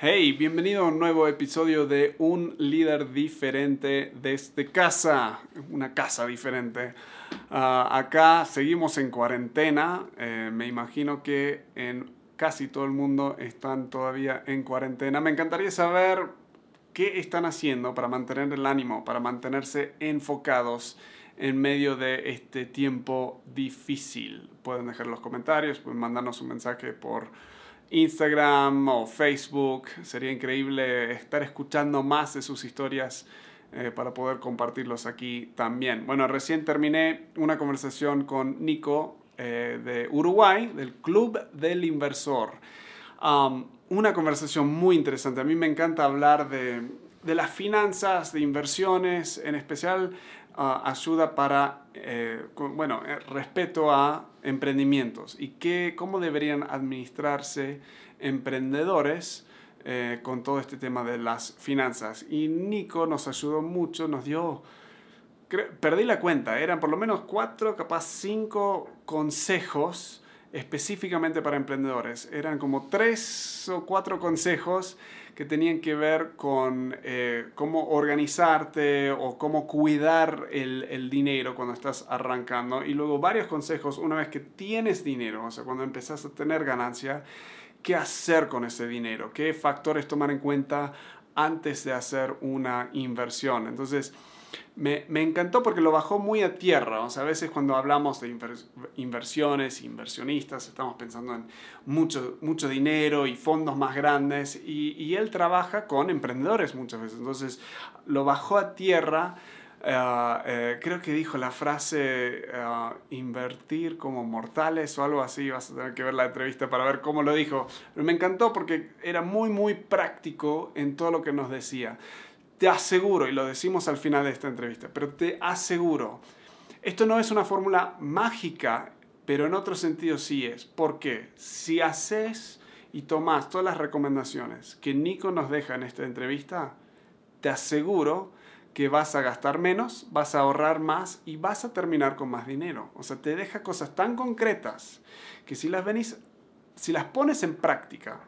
Hey, bienvenido a un nuevo episodio de Un líder diferente desde casa, una casa diferente. Ah, acá seguimos en cuarentena, eh, me imagino que en casi todo el mundo están todavía en cuarentena. Me encantaría saber qué están haciendo para mantener el ánimo, para mantenerse enfocados en medio de este tiempo difícil. Pueden dejar los comentarios, pueden mandarnos un mensaje por Instagram o Facebook. Sería increíble estar escuchando más de sus historias eh, para poder compartirlos aquí también. Bueno, recién terminé una conversación con Nico eh, de Uruguay, del Club del Inversor. Una conversación muy interesante. A mí me encanta hablar de, de las finanzas, de inversiones, en especial ayuda para, eh, bueno, eh, respeto a emprendimientos y qué, cómo deberían administrarse emprendedores eh, con todo este tema de las finanzas. Y Nico nos ayudó mucho, nos dio, perdí la cuenta, eran por lo menos cuatro, capaz cinco consejos específicamente para emprendedores. Eran como tres o cuatro consejos que tenían que ver con eh, cómo organizarte o cómo cuidar el, el, dinero cuando estás arrancando. Y luego varios consejos una vez que tienes dinero, o sea, cuando empezás a tener ganancia, qué hacer con ese dinero, qué factores tomar en cuenta antes de hacer una inversión. Entonces, me, me, encantó porque lo bajó muy a tierra. O sea, a veces cuando hablamos de inversiones, inversionistas, estamos pensando en mucho, mucho dinero y fondos más grandes. Y, y, él trabaja con emprendedores muchas veces. Entonces, lo bajó a tierra. Uh, eh, creo que dijo la frase uh, invertir como mortales o algo así. Vas a tener que ver la entrevista para ver cómo lo dijo. Pero me encantó porque era muy, muy práctico en todo lo que nos decía te aseguro, y lo decimos al final de esta entrevista, pero te aseguro, esto no es una fórmula mágica, pero en otro sentido sí es. porque Si haces y tomas todas las recomendaciones que Nico nos deja en esta entrevista, te aseguro que vas a gastar menos, vas a ahorrar más y vas a terminar con más dinero. O sea, te deja cosas tan concretas que si las venís, si las pones en práctica,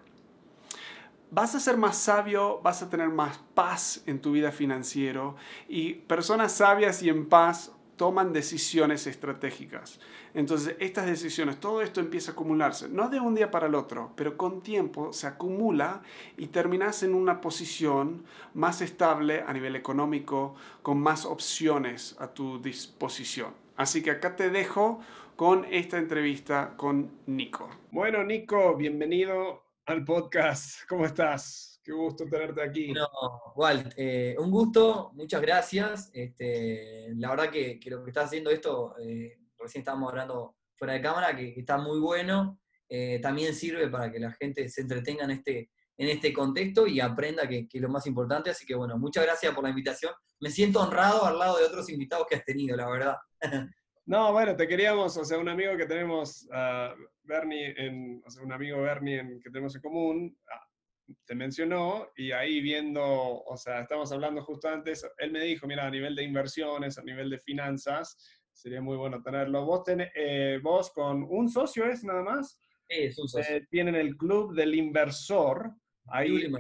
vas a ser más sabio, vas a tener más paz en tu vida financiero y personas sabias y en paz toman decisiones estratégicas. Entonces, estas decisiones, todo esto empieza a acumularse, no de un día para el otro, pero con tiempo se acumula y terminas en una posición más estable a nivel económico, con más opciones a tu disposición. Así que acá te dejo con esta entrevista con Nico. Bueno, Nico, bienvenido al podcast. ¿Cómo estás? Qué gusto tenerte aquí. No, Walt, eh, un gusto, muchas gracias. Este, la verdad que, lo que estás haciendo esto, eh, recién estábamos hablando fuera de cámara, que, está muy bueno. Eh, también sirve para que la gente se entretenga en este, en este contexto y aprenda que, que, es lo más importante. Así que bueno, muchas gracias por la invitación. Me siento honrado al lado de otros invitados que has tenido, la verdad. No, bueno, te queríamos, o sea, un amigo que tenemos, uh, Bernie, en, o sea, un amigo Bernie en, que tenemos en común, uh, te mencionó y ahí viendo, o sea, estamos hablando justo antes, él me dijo, mira, a nivel de inversiones, a nivel de finanzas, sería muy bueno tenerlo. Vos, ten, eh, vos con un socio es nada más. Sí, es un socio. Eh, tienen el Club del Inversor, ahí en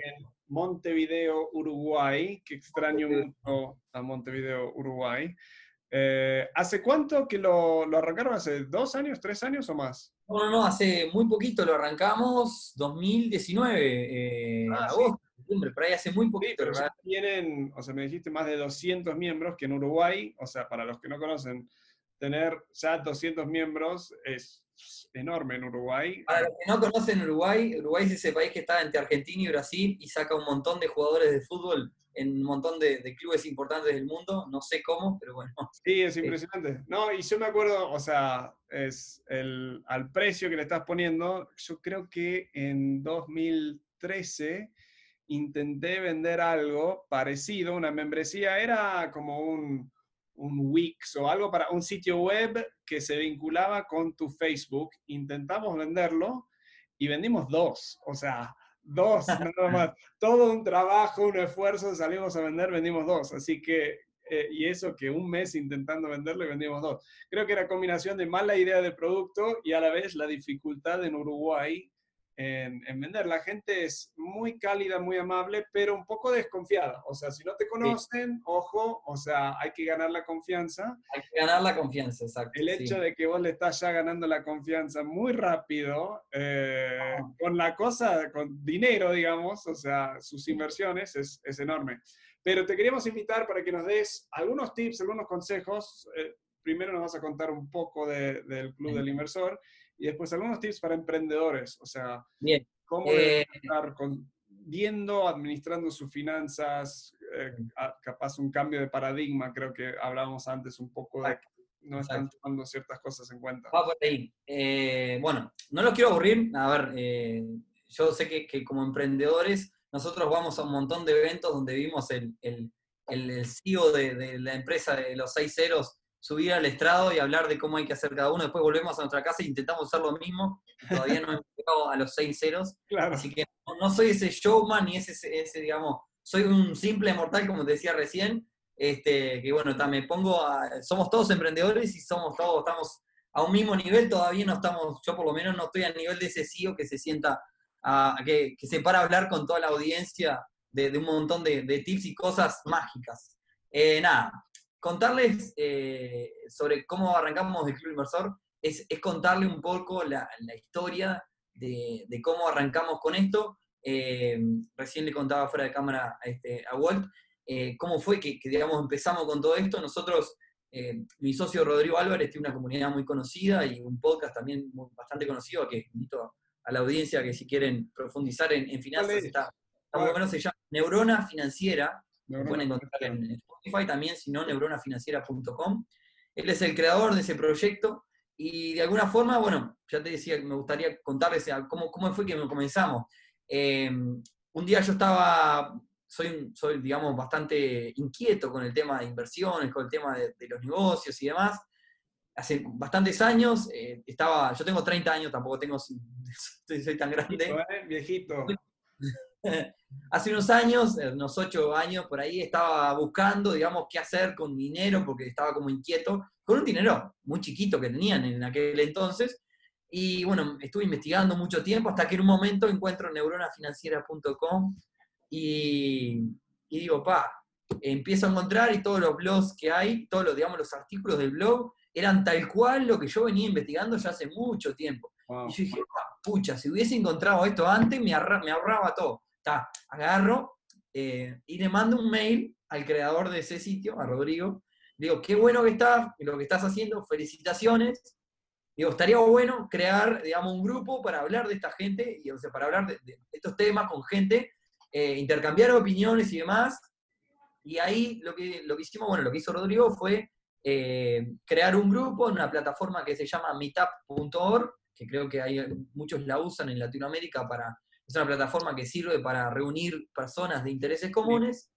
Montevideo, Uruguay, que extraño mucho a Montevideo, Uruguay. Eh, ¿Hace cuánto que lo, lo, arrancaron? ¿Hace dos años, tres años o más? No, no, no, hace muy poquito lo arrancamos, 2019, eh, ah, agosto, septiembre, por ahí hace muy poquito. Sí, tienen, o sea, me dijiste más de 200 miembros, que en Uruguay, o sea, para los que no conocen, tener ya 200 miembros es enorme en Uruguay. Para los que no conocen Uruguay, Uruguay es ese país que está entre Argentina y Brasil y saca un montón de jugadores de fútbol en un montón de, clubes importantes del mundo, no sé cómo, pero bueno. Sí, es impresionante. No, y yo me acuerdo, o sea, es el, al precio que le estás poniendo, yo creo que en 2013 intenté vender algo parecido, una membresía, era como un, un Wix o algo para un sitio web que se vinculaba con tu Facebook. Intentamos venderlo y vendimos dos, o sea, dos, nada más. Todo un trabajo, un esfuerzo, salimos a vender, vendimos dos. Así que, eh, y eso que un mes intentando venderlo y vendimos dos. Creo que era combinación de mala idea de producto y a la vez la dificultad en Uruguay en, vender. La gente es muy cálida, muy amable, pero un poco desconfiada. O sea, si no te conocen, ojo, o sea, hay que ganar la confianza. Hay que ganar la confianza, exacto. El hecho de que vos le estás ya ganando la confianza muy rápido, eh, ah. con la cosa, con dinero, digamos, o sea, sus inversiones, es, es enorme. Pero te queríamos invitar para que nos des algunos tips, algunos consejos. Eh, primero nos vas a contar un poco del Club del Inversor y después algunos tips para emprendedores, o sea, Bien. cómo eh, estar viendo, administrando sus finanzas, eh, capaz un cambio de paradigma, creo que hablábamos antes un poco de que no están tomando ciertas cosas en cuenta. Va por ahí. Eh, bueno, no los quiero aburrir, a ver, yo sé que, que, como emprendedores nosotros vamos a un montón de eventos donde vimos el, el, el CEO de, de, la empresa de los seis ceros subir al estrado y hablar de cómo hay que hacer cada uno. Después volvemos a nuestra casa e intentamos hacer lo mismo. todavía no hemos llegado a los seis ceros. Así que no, soy ese showman ni ese, ese, digamos, soy un simple mortal, como te decía recién. Este, que bueno, me pongo a, somos todos emprendedores y somos todos, estamos a un mismo nivel, todavía no estamos, yo por lo menos no estoy a nivel de ese CEO que se sienta, a, que, que, se para a hablar con toda la audiencia de, de un montón de, de, tips y cosas mágicas. Eh, nada, contarles eh, sobre cómo arrancamos el Club Inversor es, es contarle un poco la, la historia de, de, cómo arrancamos con esto. Eh, recién le contaba fuera de cámara a, este, a Walt eh, cómo fue que, que, digamos, empezamos con todo esto. Nosotros, mi socio Rodrigo Álvarez tiene una comunidad muy conocida y un podcast también bastante conocido que invito a la audiencia que si quieren profundizar en, en finanzas está, está muy bueno, se llama Neurona Financiera. Lo pueden encontrar en, Spotify, también, si no, neuronafinanciera.com. Él es el creador de ese proyecto y de alguna forma, bueno, ya te decía, me gustaría contarles cómo, cómo fue que comenzamos. Em, un día yo estaba, soy, soy, digamos, bastante inquieto con el tema de inversiones, con el tema de, los negocios y demás. Hace bastantes años, eh, estaba, yo tengo 30 años, tampoco tengo, soy, tan grande. Viejito. ¿eh? Hace unos años, unos ocho años por ahí, estaba buscando, digamos, qué hacer con dinero, porque estaba como inquieto, con un dinero muy chiquito que tenían en aquel entonces. Y bueno, estuve investigando mucho tiempo hasta que en un momento encuentro neuronafinanciera.com y, y digo, pa, empiezo a encontrar y todos los blogs que hay, todos los, digamos, los artículos del blog, eran tal cual lo que yo venía investigando ya hace mucho tiempo. Y yo dije, pucha, si hubiese encontrado esto antes, me ahorraba todo agarro eh, y le mando un mail al creador de ese sitio, a Rodrigo. Digo, qué bueno que estás, lo que estás haciendo, felicitaciones. Digo, estaría bueno crear, digamos, un grupo para hablar de esta gente, y, o sea, para hablar de, estos temas con gente, eh, intercambiar opiniones y demás. Y ahí lo que, lo que hicimos, bueno, lo que hizo Rodrigo fue eh, crear un grupo en una plataforma que se llama meetup.org, que creo que hay, muchos la usan en Latinoamérica para es una plataforma que sirve para reunir personas de intereses comunes.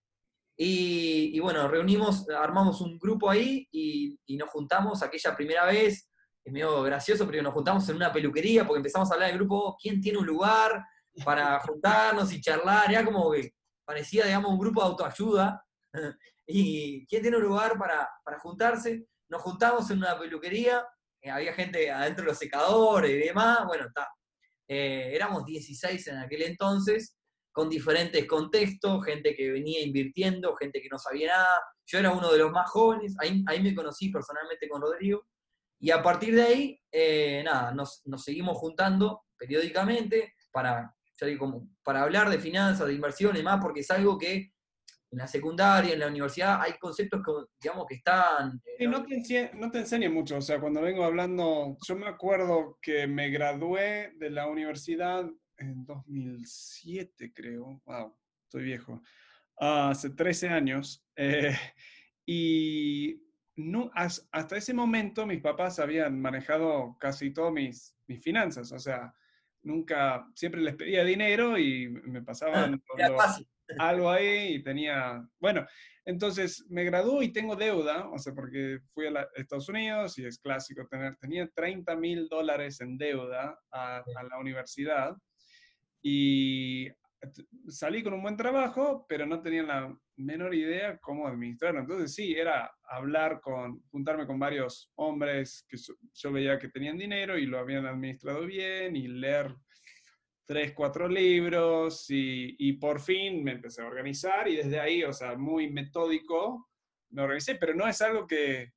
Y, bueno, reunimos, armamos un grupo ahí y, nos juntamos aquella primera vez. Es medio gracioso, pero nos juntamos en una peluquería porque empezamos a hablar del grupo, ¿quién tiene un lugar para juntarnos y charlar? Era como que parecía, digamos, un grupo de autoayuda. y ¿quién tiene un lugar para, para juntarse? Nos juntamos en una peluquería, eh, había gente adentro de los secadores y demás. Bueno, está, eh, éramos 16 en aquel entonces, con diferentes contextos, gente que venía invirtiendo, gente que no sabía nada. Yo era uno de los más jóvenes, ahí, ahí me conocí personalmente con Rodrigo. Y a partir de ahí, eh, nada, nos, nos, seguimos juntando periódicamente para, para hablar de finanzas, de inversión y más, porque es algo que en la secundaria, en la universidad, hay conceptos que, digamos, que están... Y no te, no te enseñan mucho, o sea, cuando vengo hablando, yo me acuerdo que me gradué de la universidad en 2007, creo, wow, estoy viejo, hace 13 años, eh, y no, hasta ese momento mis papás habían manejado casi todas mis, mis finanzas, o sea, nunca, siempre les pedía dinero y me pasaban... fácil algo ahí y tenía, bueno, entonces me graduó y tengo deuda, o sea, porque fui a, Estados Unidos y es clásico tener, tenía 30 mil dólares en deuda a, la universidad y salí con un buen trabajo, pero no tenía la menor idea cómo administrarlo. Entonces sí, era hablar con, juntarme con varios hombres que yo veía que tenían dinero y lo habían administrado bien y leer tres, cuatro libros y, y, por fin me empecé a organizar y desde ahí, o sea, muy metódico, me organicé, pero no es algo que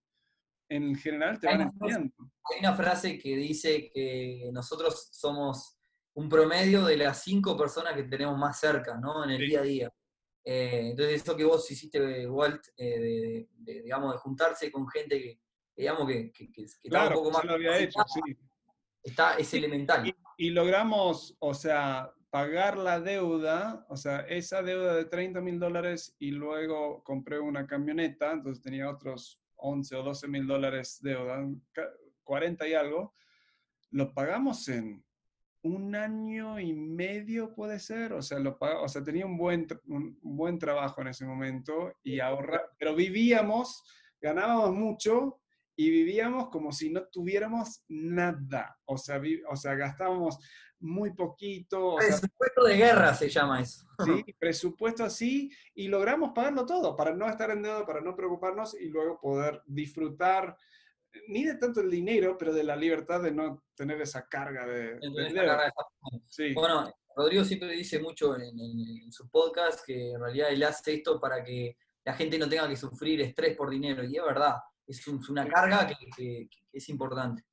en general te van enseñando. Hay una frase que dice que nosotros somos un promedio de las cinco personas que tenemos más cerca, ¿no? En el día a día. Eh, entonces, eso que vos hiciste, Walt, eh, de, digamos, de juntarse con gente que, digamos, que, que, que está un poco más... Lo había hecho, sí. Está, es elemental. Y, logramos, o sea, pagar la deuda, o sea, esa deuda de 30 mil dólares y luego compré una camioneta, entonces tenía otros 11 o 12 mil dólares deuda, 40 y algo, lo pagamos en un año y medio puede ser, o sea, lo o sea tenía un buen, un buen trabajo en ese momento y ahorra, pero vivíamos, ganábamos mucho y vivíamos como si no tuviéramos nada, o sea, o sea gastábamos muy poquito. presupuesto de guerra se llama eso. Sí, presupuesto así y logramos pagarlo todo para no estar en deuda, para no preocuparnos y luego poder disfrutar ni de tanto el dinero, pero de la libertad de no tener esa carga de, Bueno, Rodrigo siempre dice mucho en, su podcast que en realidad él hace esto para que la gente no tenga que sufrir estrés por dinero, y es verdad, es, una carga que, es importante.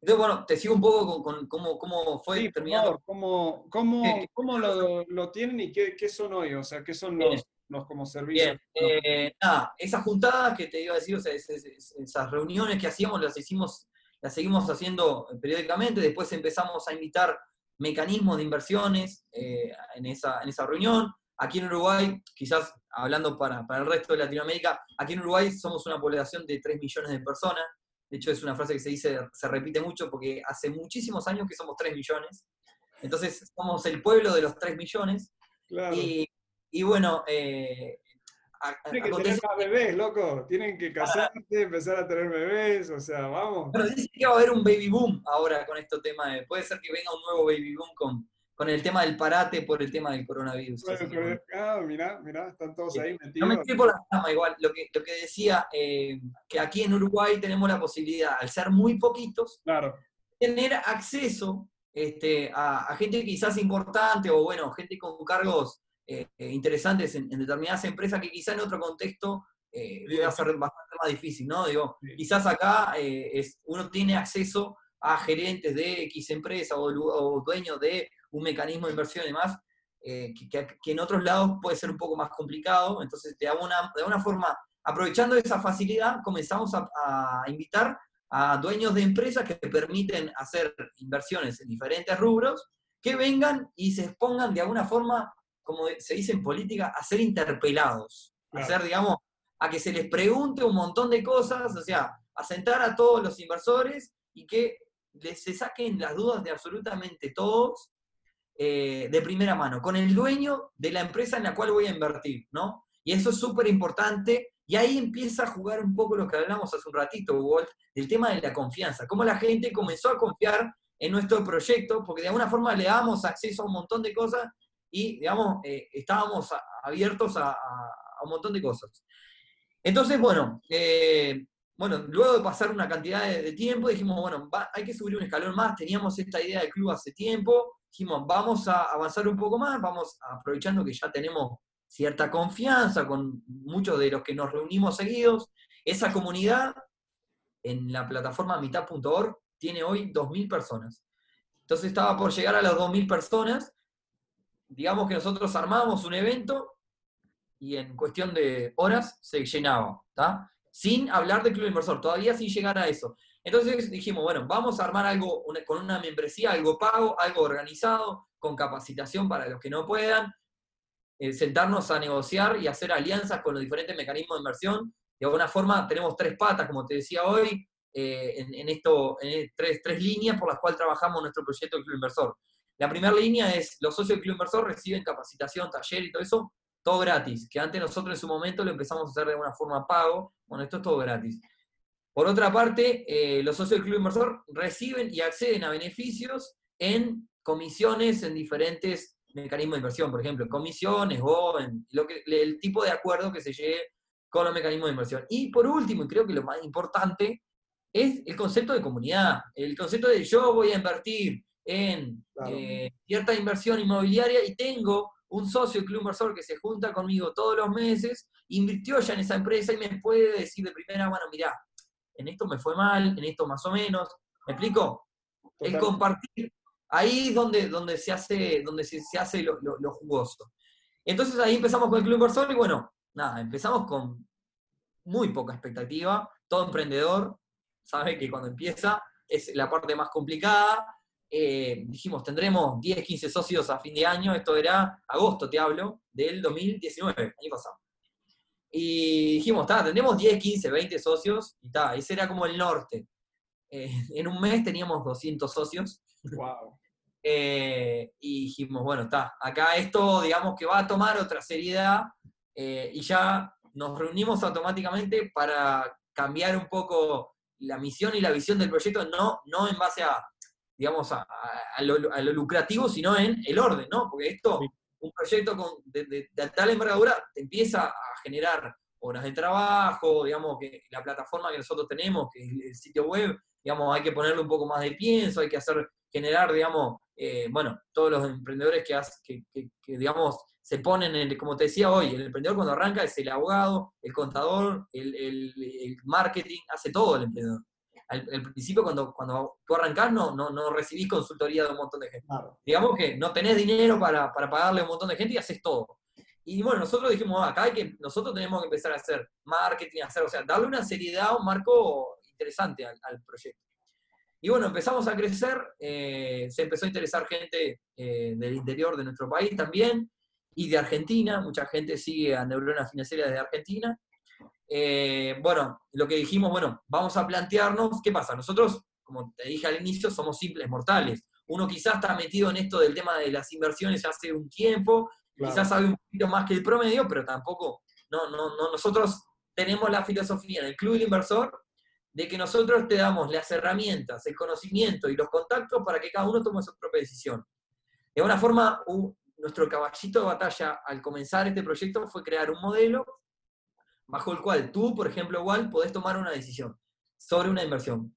Entonces, bueno, te sigo un poco con, cómo, fue sí, terminando. ¿Cómo, cómo, lo, lo, tienen y qué, qué, son hoy? O sea, ¿qué son los, los como servicios. Bien, eh, nada, esas juntadas que te iba a decir, o sea, esas reuniones que hacíamos, las hicimos, las seguimos haciendo periódicamente, después empezamos a invitar mecanismos de inversiones eh, en, esa, en esa reunión. Aquí en Uruguay, quizás hablando para, para el resto de Latinoamérica, aquí en Uruguay somos una población de 3 millones de personas. De hecho, es una frase que se dice, se repite mucho porque hace muchísimos años que somos 3 millones. Entonces, somos el pueblo de los 3 millones. Claro. Y y bueno, eh, tienen que tener más bebés, loco. Tienen que casarse, empezar a tener bebés, o sea, vamos. Pero dice que va a haber un baby boom ahora con este tema. De, puede ser que venga un nuevo baby boom con, con el tema del parate por el tema del coronavirus. Bueno, ah, mirá, mirá, están todos ahí metidos. No me estoy por la cama igual. Lo que, lo que decía, eh, que aquí en Uruguay tenemos la posibilidad, al ser muy poquitos, claro. tener acceso este, a, a gente quizás importante o, bueno, gente con cargos eh, interesantes en, determinadas empresas que quizá en otro contexto eh, a ser bastante más difícil, ¿no? Digo, quizás acá eh, es, uno tiene acceso a gerentes de X empresa o, dueños de un mecanismo de inversión y demás, eh, que, en otros lados puede ser un poco más complicado. Entonces, de alguna, de alguna forma, aprovechando esa facilidad, comenzamos a, a invitar a dueños de empresas que permiten hacer inversiones en diferentes rubros, que vengan y se expongan de alguna forma como se dice en política, a ser interpelados, a ser, digamos, a que se les pregunte un montón de cosas, o sea, a sentar a todos los inversores y que les, se saquen las dudas de absolutamente todos eh, de primera mano, con el dueño de la empresa en la cual voy a invertir, ¿no? Y eso es súper importante. Y ahí empieza a jugar un poco lo que hablamos hace un ratito, Walt, del tema de la confianza. Cómo la gente comenzó a confiar en nuestro proyecto, porque de alguna forma le damos acceso a un montón de cosas y, digamos, eh, estábamos abiertos a, un montón de cosas. Entonces, bueno, eh, bueno, luego de pasar una cantidad de, tiempo, dijimos, bueno, hay que subir un escalón más, teníamos esta idea de club hace tiempo, dijimos, vamos a avanzar un poco más, vamos aprovechando que ya tenemos cierta confianza con muchos de los que nos reunimos seguidos. Esa comunidad en la plataforma mitad.org tiene hoy 2.000 personas. Entonces estaba por llegar a las 2.000 personas digamos que nosotros armábamos un evento y en cuestión de horas se llenaba, ¿está? Sin hablar de club inversor, todavía sin llegar a eso. Entonces dijimos, bueno, vamos a armar algo con una membresía, algo pago, algo organizado, con capacitación para los que no puedan, eh, sentarnos a negociar y hacer alianzas con los diferentes mecanismos de inversión. De alguna forma tenemos tres patas, como te decía hoy, eh, en, esto, en tres, tres líneas por las cuales trabajamos nuestro proyecto de Club Inversor. La primera línea es, los socios del Club Inversor reciben capacitación, taller y todo eso, todo gratis, que antes nosotros en su momento lo empezamos a hacer de una forma pago, bueno, esto es todo gratis. Por otra parte, eh, los socios del Club Inversor reciben y acceden a beneficios en comisiones en diferentes mecanismos de inversión, por ejemplo, en comisiones o en lo que, el tipo de acuerdo que se llegue con los mecanismos de inversión. Y por último, y creo que lo más importante, es el concepto de comunidad, el concepto de yo voy a invertir en eh, cierta inversión inmobiliaria y tengo un socio, club inversor, que se junta conmigo todos los meses, invirtió ya en esa empresa y me puede decir de primera mano, mirá, en esto me fue mal, en esto más o menos. ¿Me explico? El compartir, ahí es donde, donde se hace, donde se, hace lo, jugoso. Entonces ahí empezamos con el club inversor y bueno, nada, empezamos con muy poca expectativa. Todo emprendedor sabe que cuando empieza es la parte más complicada. Eh, dijimos, tendremos 10, 15 socios a fin de año. Esto era agosto, te hablo, del 2019, año pasado. Y dijimos, tendremos 10, 15, 20 socios. Y ta, ese era como el norte. Eh, en un mes teníamos 200 socios. Wow. Eh, y dijimos, bueno, está, acá esto, digamos que va a tomar otra seriedad. y ya nos reunimos automáticamente para cambiar un poco la misión y la visión del proyecto, no, no en base a, digamos, a, lo, lucrativo, sino en el orden, ¿no? Porque esto, un proyecto con, de, tal envergadura, te empieza a generar horas de trabajo, digamos, que la plataforma que nosotros tenemos, que es el sitio web, digamos, hay que ponerle un poco más de pienso, hay que hacer, generar, digamos, eh, bueno, todos los emprendedores que, que, digamos, se ponen, en, como te decía hoy, el emprendedor cuando arranca es el abogado, el contador, el, marketing, hace todo el emprendedor. Al, principio, cuando, cuando tú arrancás, no, no, no, recibís consultoría de un montón de gente. Digamos que no tenés dinero para, pagarle a un montón de gente y haces todo. Y bueno, nosotros dijimos, ah, acá hay que, nosotros tenemos que empezar a hacer marketing, hacer, o sea, darle una seriedad, un marco interesante al, proyecto. Y bueno, empezamos a crecer, eh, se empezó a interesar gente eh, del interior de nuestro país también, y de Argentina, mucha gente sigue a Neuronas Financieras de Argentina. Eh, bueno, lo que dijimos, bueno, vamos a plantearnos, ¿qué pasa? Nosotros, como te dije al inicio, somos simples mortales. Uno quizás está metido en esto del tema de las inversiones hace un tiempo, quizás sabe un poquito más que el promedio, pero tampoco, no, no, no, nosotros tenemos la filosofía en el Club del Inversor de que nosotros te damos las herramientas, el conocimiento y los contactos para que cada uno tome su propia decisión. De una forma, nuestro caballito de batalla al comenzar este proyecto fue crear un modelo bajo el cual tú, por ejemplo, igual podés tomar una decisión sobre una inversión.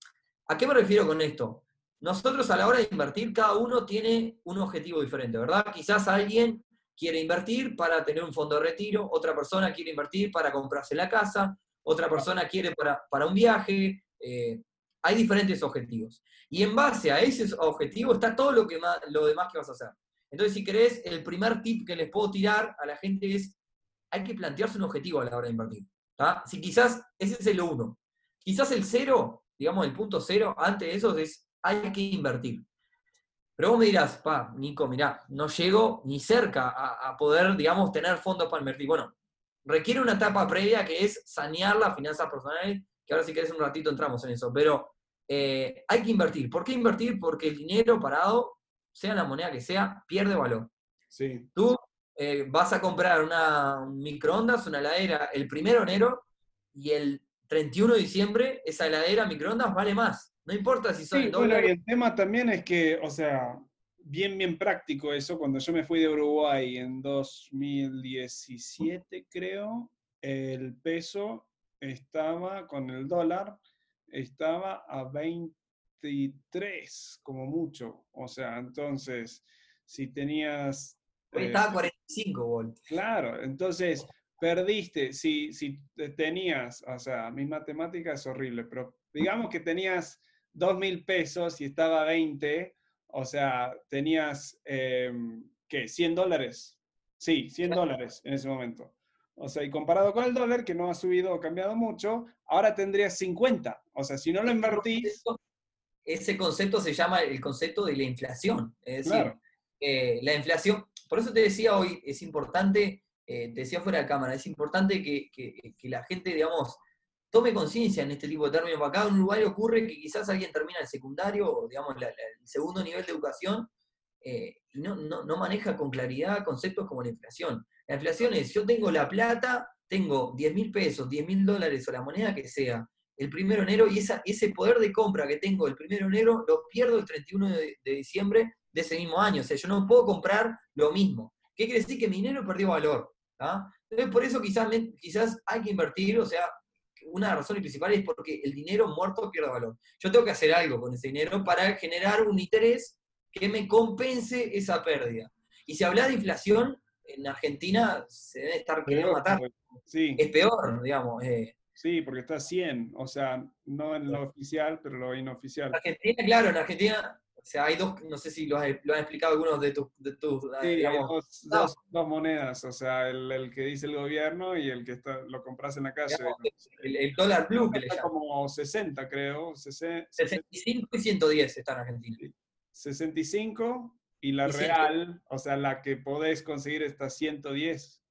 ¿A qué me refiero con esto? Nosotros a la hora de invertir, cada uno tiene un objetivo diferente, ¿verdad? Quizás alguien quiere invertir para tener un fondo de retiro, otra persona quiere invertir para comprarse la casa, otra persona quiere para, para un viaje. Eh, hay diferentes objetivos. Y en base a ese objetivo está todo lo, que lo demás que vas a hacer. Entonces, si querés, el primer tip que les puedo tirar a la gente es, hay que plantearse un objetivo a la hora de invertir. Si quizás ese es el uno. Quizás el cero, digamos, el punto cero, antes de eso es, hay que invertir. Pero vos me dirás, pa, Nico, mirá, no llego ni cerca a, poder, digamos, tener fondos para invertir. Bueno, requiere una etapa previa que es sanear las finanzas personales, que ahora si querés un ratito entramos en eso, pero eh, hay que invertir. ¿Por qué invertir? Porque el dinero parado sea la moneda que sea, pierde valor. Sí. Tú eh, vas a comprar una, un microondas, una heladera, el primero de enero y el 31 de diciembre esa heladera microondas vale más. No importa si son sí, Bueno, y el tema también es que, o sea, bien, bien práctico eso. Cuando yo me fui de Uruguay en 2017, creo, el peso estaba con el dólar, estaba a 20 23 como mucho. O sea, entonces, si tenías... Hoy estaba 45 voltios. Claro, entonces perdiste, si, si tenías, o sea, mi matemática es horrible, pero digamos que tenías 2 mil pesos y estaba 20, o sea, tenías, em, ¿qué? ¿100 dólares? Sí, 100 dólares en ese momento. O sea, y comparado con el dólar, que no ha subido o cambiado mucho, ahora tendrías 50. O sea, si no lo invertís ese concepto se llama el concepto de la inflación. Es decir, eh, la inflación, por eso te decía hoy, es importante, eh, te decía fuera de cámara, es importante que, la gente, digamos, tome conciencia en este tipo de términos. Acá en Uruguay ocurre que quizás alguien termina el secundario, o digamos, el segundo nivel de educación, eh, y no, no, maneja con claridad conceptos como la inflación. La inflación es, yo tengo la plata, tengo 10 mil pesos, 10 mil dólares o la moneda que sea, el primero de enero y ese poder de compra que tengo el primero de enero lo pierdo el 31 de, diciembre de ese mismo año. O sea, yo no puedo comprar lo mismo. ¿Qué quiere decir? Que mi dinero perdió valor. Entonces, por eso quizás, quizás hay que invertir, o sea, una de las razones principales es porque el dinero muerto pierde valor. Yo tengo que hacer algo con ese dinero para generar un interés que me compense esa pérdida. Y si habla de inflación, en Argentina se debe estar queriendo matar. Sí. Es peor, digamos. eh. Sí, porque está 100, o sea, no en lo oficial, pero lo inooficial. En Argentina, claro, en Argentina, o sea, hay dos, no sé si lo, has- lo han explicado algunos de tus, de tus, Sí, hay digamos, dos, no. dos- dos monedas, o sea, el, el que dice el gobierno y el que está, lo compras en la calle. digamos, el, el dólar blue que le Está llaman. como 60, creo, sese- 65 y 110 está en Argentina. 65 y la Y real, o sea, la que podés conseguir está 110.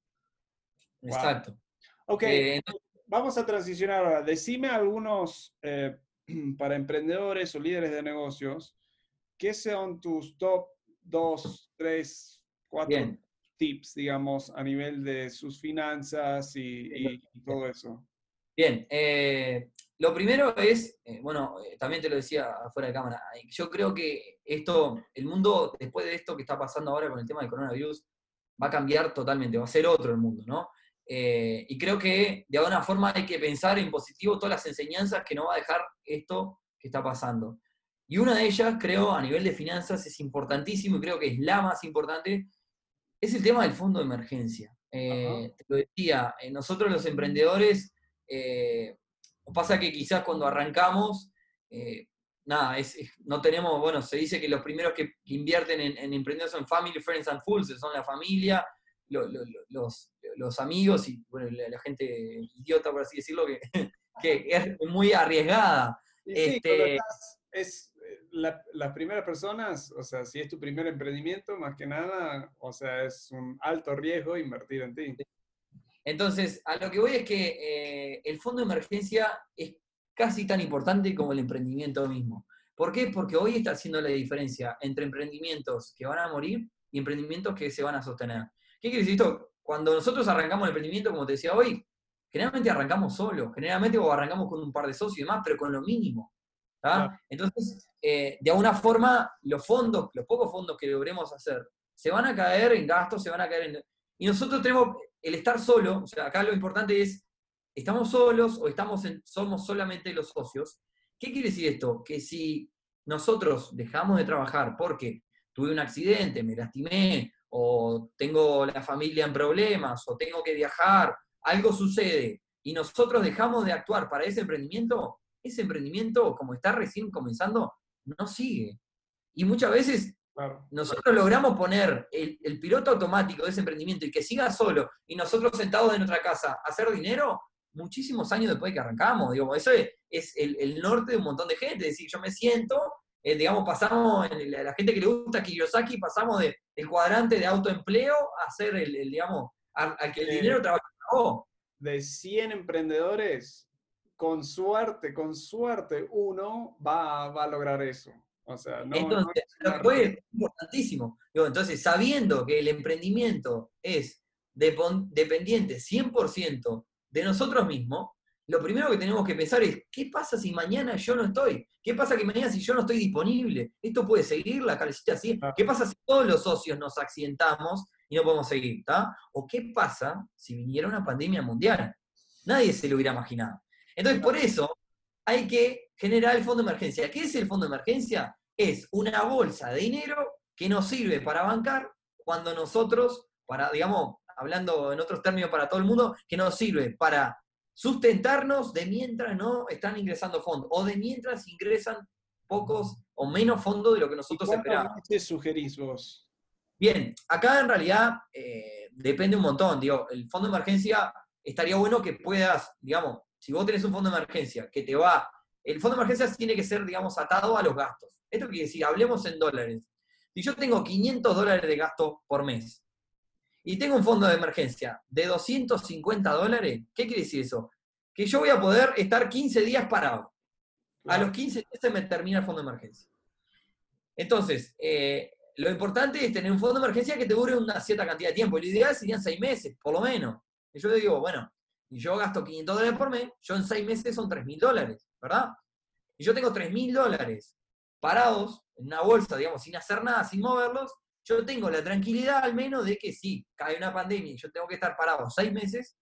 Wow. Exacto. Ok, Eh, vamos a transicionar ahora. Decime algunos, eh, para emprendedores o líderes de negocios, ¿qué son tus top 2, 3, 4 bien. tips, digamos, a nivel de sus finanzas y, y- y todo eso? Bien, eh, lo primero es, eh, bueno, eh, también te lo decía afuera de cámara, eh, yo creo que esto, el mundo, después de esto que está pasando ahora con el tema del coronavirus, va a cambiar totalmente, va a ser otro el mundo, ¿no? Eh, y creo que de alguna forma hay que pensar en positivo todas las enseñanzas que nos va a dejar esto que está pasando. Y una de ellas, creo, a nivel de finanzas, es importantísimo y creo que es la más importante, es el tema del fondo de emergencia. Eh, te lo decía, eh, nosotros los emprendedores, eh, pasa que quizás cuando arrancamos, eh, nada, es, es- no tenemos, bueno, se dice que los primeros que, invierten en, en emprendedores son family, friends and fools, son la familia, lo- lo- lo- los, los amigos y bueno, la, la gente idiota, por así decirlo, que, que es muy arriesgada. Sí, Este- estás- es la- las primeras personas, o sea, si es tu primer emprendimiento, más que nada, o sea, es un alto riesgo invertir en ti. Entonces, a lo que voy es que eh, el fondo de emergencia es casi tan importante como el emprendimiento mismo. ¿Por qué? Porque hoy está haciendo la diferencia entre emprendimientos que van a morir y emprendimientos que se van a sostener. ¿Qué quiere decir esto? Cuando nosotros arrancamos el emprendimiento, como te decía hoy, generalmente arrancamos solos, generalmente o arrancamos con un par de socios y demás, pero con lo mínimo. Entonces, eh, de alguna forma, los fondos, los pocos fondos que logremos hacer, se van a caer en gastos, se van a caer en... Y nosotros tenemos el estar solo, o sea, acá lo importante es, ¿estamos solos o estamos en- somos solamente los socios? ¿Qué quiere decir esto? Que si nosotros dejamos de trabajar porque tuve un accidente, me lastimé, o tengo la familia en problemas, o tengo que viajar, algo sucede, y nosotros dejamos de actuar para ese emprendimiento, ese emprendimiento, como está recién comenzando, no sigue. Y muchas veces Claro. nosotros logramos poner el, el piloto automático de ese emprendimiento y que siga solo, y nosotros sentados en nuestra casa, hacer dinero, muchísimos años después de que arrancamos. Digamos, eso es, es el, el norte de un montón de gente. Es decir, yo me siento, eh, digamos, pasamos, en la, la gente que le gusta Kiyosaki, pasamos de, del cuadrante de autoempleo a hacer el, el, digamos, a, a que el Sí. dinero trabaje vos. De 100 emprendedores, con suerte, con suerte, uno va, va a lograr eso. O sea, no, no Entonces, es fue es importantísimo. Digo, entonces, sabiendo que el emprendimiento es dependiente 100% de nosotros mismos, lo primero que tenemos que pensar es, ¿qué pasa si mañana yo no estoy? ¿Qué pasa que mañana si yo no estoy disponible? ¿Esto puede seguir la calecita así? ¿Qué pasa si todos los socios nos accidentamos y no podemos seguir? ¿tá? ¿O qué pasa si viniera una pandemia mundial? Nadie se lo hubiera imaginado. Entonces, por eso hay que generar el fondo de emergencia. ¿Qué es el fondo de emergencia? Es una bolsa de dinero que nos sirve para bancar cuando nosotros, para, digamos, hablando en otros términos para todo el mundo, que nos sirve para sustentarnos de mientras no están ingresando fondos, o de mientras ingresan pocos o menos fondos de lo que ¿Y nosotros esperábamos. meses sugerís vos? Bien, acá en realidad eh, depende un montón. Digo, el fondo de emergencia estaría bueno que puedas, digamos, si vos tenés un fondo de emergencia que te va. El fondo de emergencia tiene que ser, digamos, atado a los gastos. Esto quiere decir, hablemos en dólares. Si yo tengo 500 dólares de gasto por mes y tengo un fondo de emergencia de 250 dólares, ¿qué quiere decir eso? Que yo voy a poder estar 15 días parado. A los 15 días me termina el fondo de emergencia. Entonces, eh, lo importante es tener un fondo de emergencia que te dure una cierta cantidad de tiempo. Lo ideal serían seis meses, por lo menos. Y yo digo, bueno, y yo gasto 500 dólares por mes, yo en seis meses son 3.000 dólares, ¿verdad? Y yo tengo 3.000 dólares parados en una bolsa, digamos, sin hacer nada, sin moverlos, yo tengo la tranquilidad al menos de que si cae una pandemia y yo tengo que estar parado seis meses,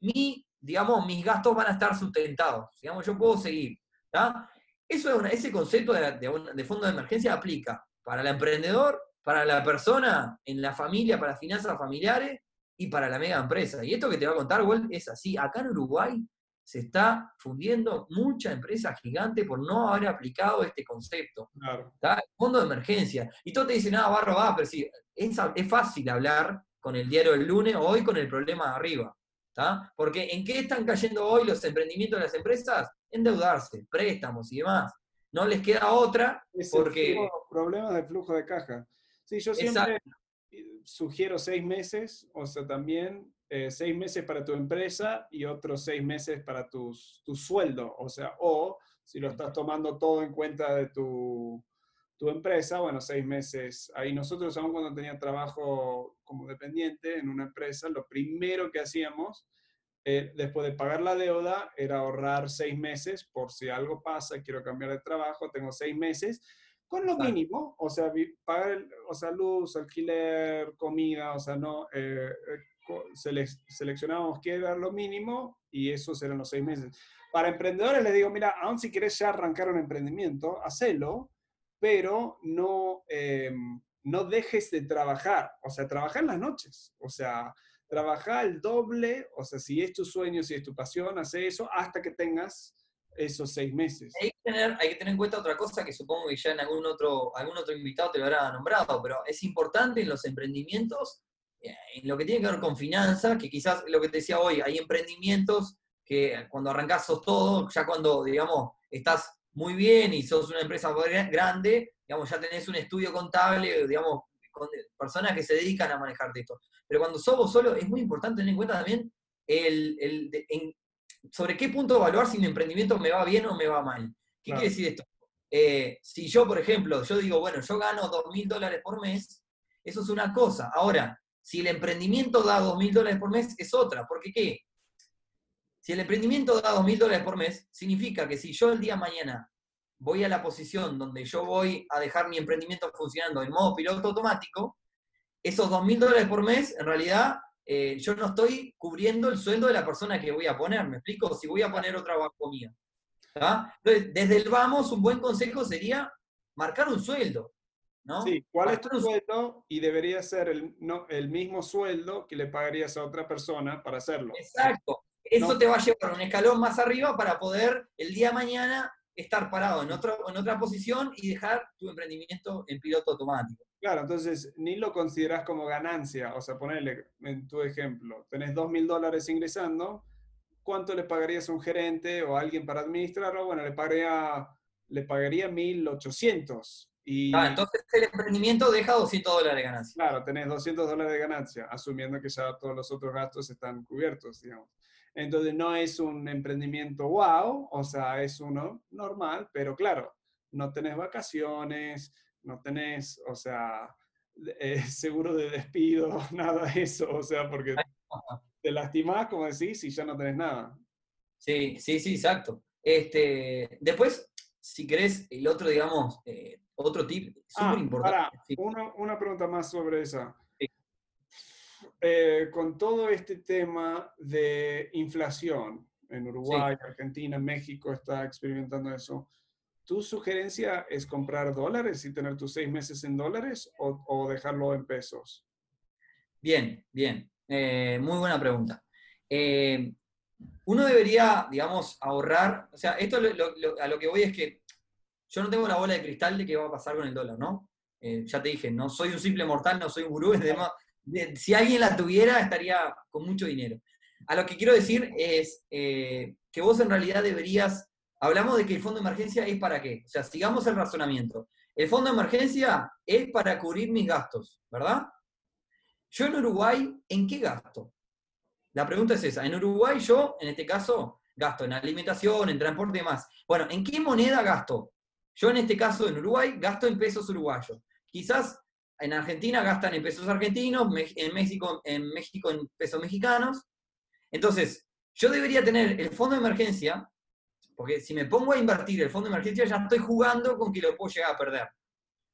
mi, digamos, mis gastos van a estar sustentados. Digamos, yo puedo seguir. ¿tá? Eso es una- ese concepto de, de fondo de emergencia aplica para el emprendedor, para la persona en la familia, para finanzas familiares y para la mega empresa. Y esto que te va a contar, Walt, es así. Acá en Uruguay se está fundiendo mucha empresa gigante por no haber aplicado este concepto. Claro. Fondo de emergencia. Y todos te dicen, ah, barro, va, pero sí, es, es, fácil hablar con el diario del lunes o hoy con el problema de arriba. Porque ¿en qué están cayendo hoy los emprendimientos de las empresas? Endeudarse, préstamos y demás. No les queda otra porque... Problemas de flujo de caja. Sí, yo siempre sugiero seis meses, o sea, también eh, seis meses para tu empresa y otros seis meses para tu sueldo. O sea, o si lo estás tomando todo en cuenta de tu, tu empresa, bueno, seis meses. Ahí nosotros, aún cuando tenía trabajo como dependiente en una empresa, lo primero que hacíamos, eh, después de pagar la deuda, era ahorrar seis meses por si algo pasa, quiero cambiar de trabajo, tengo seis meses, con lo mínimo, o sea, pagar, o sea, luz, alquiler, comida, o sea, no, eh, seleccionábamos qué era lo mínimo y esos eran los seis meses. Para emprendedores les digo, mira, aún si quieres ya arrancar un emprendimiento, hacelo, pero no, em, no dejes de trabajar, o sea, trabajar en las noches, o sea, trabajar el doble, o sea, si es tu sueño, si es tu pasión, hace eso hasta que tengas esos seis meses. Hay que, tener, en cuenta otra cosa que supongo que ya en algún otro, algún otro invitado te lo habrá nombrado, pero es importante en los emprendimientos en lo que tiene que ver con finanzas, que quizás lo que te decía hoy, hay emprendimientos que cuando arrancás sos todo, ya cuando, digamos, estás muy bien y sos una empresa grande, digamos, ya tenés un estudio contable, digamos, con personas que se dedican a manejar esto. Pero cuando sos vos solo, es muy importante tener en cuenta también el, sobre qué punto evaluar si un emprendimiento me va bien o me va mal. ¿Qué quiere decir esto? Eh, si yo, por ejemplo, yo digo, bueno, yo gano dos mil dólares por mes, eso es una cosa. Ahora, si el emprendimiento da dos mil dólares por mes, es otra. ¿Por qué? Si el emprendimiento da dos mil dólares por mes, significa que si yo el día mañana voy a la posición donde yo voy a dejar mi emprendimiento funcionando en modo piloto automático, esos dos mil dólares por mes, en realidad, eh, yo no estoy cubriendo el sueldo de la persona que voy a poner. ¿Me explico? Si voy a poner otra comida. Entonces, desde el vamos, un buen consejo sería marcar un sueldo. Sí, ¿cuál es tu sueldo? Y debería ser el, no, el mismo sueldo que le pagarías a otra persona para hacerlo. Exacto. Eso te va a llevar un escalón más arriba para poder el día de mañana estar parado en, otro, en otra posición y dejar tu emprendimiento en piloto automático. Claro, entonces ni lo consideras como ganancia. O sea, ponerle en tu ejemplo, tenés dos mil dólares ingresando, ¿cuánto le pagarías a un gerente o a alguien para administrarlo? Bueno, le pagaría, le pagaría 1.800 ah, entonces el emprendimiento deja 200 dólares de ganancia. Claro, tenés 200 dólares de ganancia, asumiendo que ya todos los otros gastos están cubiertos, digamos. Entonces no es un emprendimiento wow, o sea, es uno normal, pero claro, no tenés vacaciones, no tenés, o sea, eh, seguro de despido, nada de eso, o sea, porque te lastimás, como decís, y ya no tenés nada. Sí, sí, sí, exacto. Este, después, si querés, el otro, digamos, eh, otro tip súper ah, importante. una, pregunta más sobre esa. Eh, con todo este tema de inflación en Uruguay, Argentina, México está experimentando eso, ¿tu sugerencia es comprar dólares y tener tus seis meses en dólares o, dejarlo en pesos? Bien, bien. Eh, muy buena pregunta. Eh, uno debería, digamos, ahorrar, o sea, esto a lo que voy es que yo no tengo la bola de cristal de qué va a pasar con el dólar, ¿no? Eh, ya te dije, no soy un simple mortal, no soy un gurú, si alguien la tuviera estaría con mucho dinero. A lo que quiero decir es que vos en realidad deberías, hablamos de que el fondo de emergencia es para qué, o sea, sigamos el razonamiento. El fondo de emergencia es para cubrir mis gastos, ¿verdad? Yo en Uruguay, ¿en qué gasto? La pregunta es esa. En Uruguay yo, en este caso, gasto en alimentación, en transporte y demás. Bueno, ¿en qué moneda gasto? Yo en este caso, en Uruguay, gasto en pesos uruguayos. Quizás en Argentina gastan en pesos argentinos, en México, en México en pesos mexicanos. Entonces, yo debería tener el fondo de emergencia, porque si me pongo a invertir el fondo de emergencia ya estoy jugando con que lo puedo llegar a perder.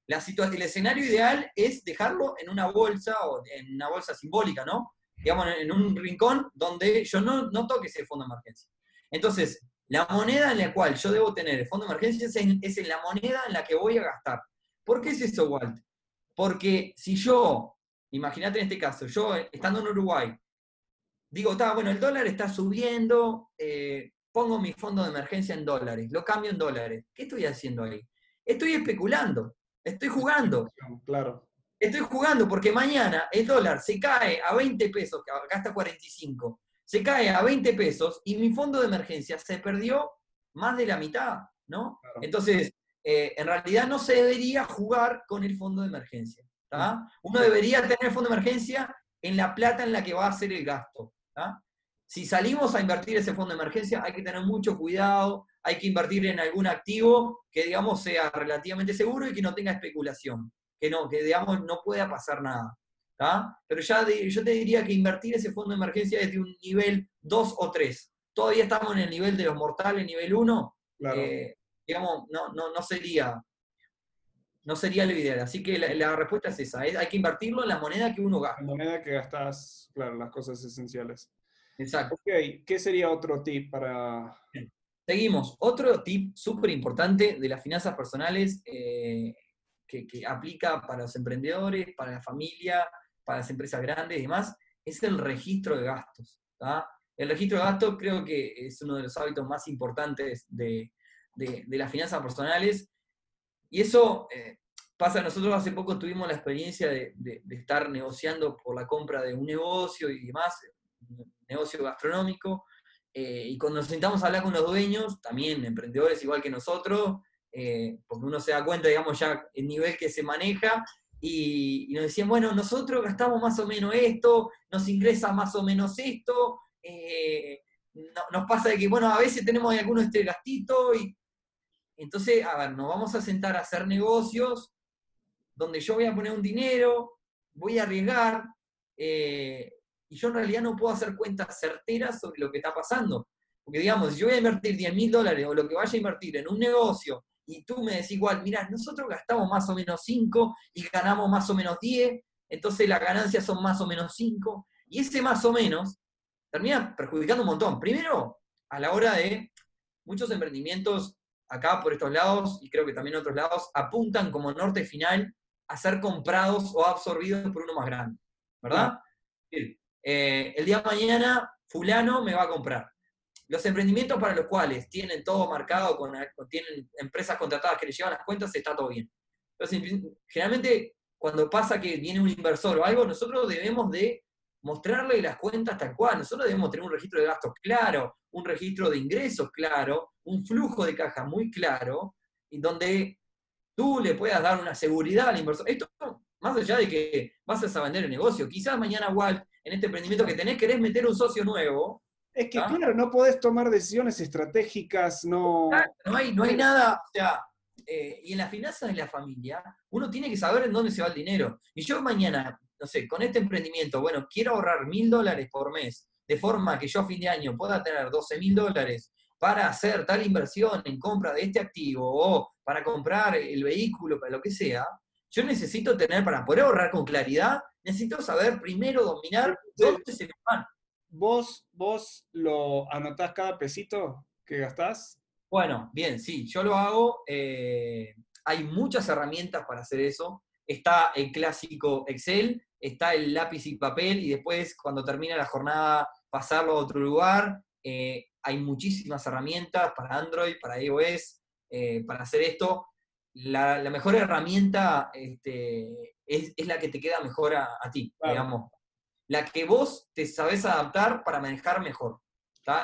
La el escenario ideal es dejarlo en una bolsa o en una bolsa simbólica, ¿no? Digamos, en un rincón donde yo no, no toque ese fondo de emergencia. Entonces, la moneda en la cual yo debo tener el fondo de emergencia es en, la moneda en la que voy a gastar. ¿Por qué es eso, Walt? Porque si yo, imagínate en este caso, yo estando en Uruguay, digo, está, bueno, el dólar está subiendo, eh, pongo mi fondo de emergencia en dólares, lo cambio en dólares. ¿Qué estoy haciendo ahí? Estoy especulando, estoy jugando. Claro. Estoy jugando porque mañana el dólar se cae a 20 pesos, acá está 45, se cae a 20 pesos y mi fondo de emergencia se perdió más de la mitad, ¿no? Entonces, eh, en realidad no se debería jugar con el fondo de emergencia. Uno debería tener el fondo de emergencia en la plata en la que va a hacer el gasto. Si salimos a invertir ese fondo de emergencia, hay que tener mucho cuidado, hay que invertir en algún activo que, digamos, sea relativamente seguro y que no tenga especulación, que no, que, digamos, no pueda pasar nada. Pero ya yo te diría que invertir ese fondo de emergencia es de un nivel 2 o 3. Todavía estamos en el nivel de los mortales, nivel 1. Eh, digamos, no, no, no sería no sería lo ideal. Así que la, respuesta es esa, hay que invertirlo en la moneda que uno gasta. La moneda que gastas, claro, las cosas esenciales. Exacto. Ok, ¿qué sería otro tip para...? Seguimos. Otro tip súper importante de las finanzas personales eh, que, aplica para los emprendedores, para la familia, para las empresas grandes y demás, es el registro de gastos. El registro de gastos creo que es uno de los hábitos más importantes de, las finanzas personales. Y eso eh, pasa, nosotros hace poco tuvimos la experiencia de, estar negociando por la compra de un negocio y demás, negocio gastronómico, eh, y cuando nos sentamos a hablar con los dueños, también emprendedores igual que nosotros, eh, porque uno se da cuenta, digamos, ya el nivel que se maneja, y, nos decían, bueno, nosotros gastamos más o menos esto, nos ingresa más o menos esto, eh, nos pasa de que, bueno, a veces tenemos algunos este gastito, y entonces, a ver, nos vamos a sentar a hacer negocios donde yo voy a poner un dinero, voy a arriesgar, y yo en realidad no puedo hacer cuentas certeras sobre lo que está pasando. Porque digamos, si yo voy a invertir 10 mil dólares o lo que vaya a invertir en un negocio y tú me decís igual, mira, nosotros gastamos más o menos 5 y ganamos más o menos 10, entonces las ganancias son más o menos 5, y ese más o menos termina perjudicando un montón. Primero, a la hora de muchos emprendimientos acá por estos lados, y creo que también otros lados, apuntan como norte final a ser comprados o absorbidos por uno más grande, ¿verdad? Eh, el día de mañana fulano me va a comprar. Los emprendimientos para los cuales tienen todo marcado, con, tienen empresas contratadas que les llevan las cuentas, está todo bien. Entonces, generalmente, cuando pasa que viene un inversor o algo, nosotros debemos de mostrarle las cuentas tal cual. Nosotros debemos tener un registro de gastos claro, un registro de ingresos claro, un flujo de caja muy claro, y donde tú le puedas dar una seguridad al inversor. Esto, más allá de que vas a vender el negocio, quizás mañana Walt en este emprendimiento que tenés, querés meter un socio nuevo. Es que, ¿ah? claro, no podés tomar decisiones estratégicas, no... no, hay, no hay nada, o sea, eh, y en las finanzas de la familia, uno tiene que saber en dónde se va el dinero. Y yo mañana, no sé, con este emprendimiento, bueno, quiero ahorrar mil dólares por mes, de forma que yo a fin de año pueda tener 12 mil dólares para hacer tal inversión en compra de este activo o para comprar el vehículo, para lo que sea, yo necesito tener, para poder ahorrar con claridad, necesito saber primero dominar dónde se me van. ¿Vos, ¿Vos lo anotás cada pesito que gastás? Bueno, bien, sí, yo lo hago. Eh, hay muchas herramientas para hacer eso. Está el clásico Excel, está el lápiz y papel, y después, cuando termina la jornada, pasarlo a otro lugar. Eh, hay muchísimas herramientas para Android, para iOS, eh, para hacer esto la, mejor herramienta este, es, la que te queda mejor a, ti, digamos. La que vos te sabés adaptar para manejar mejor.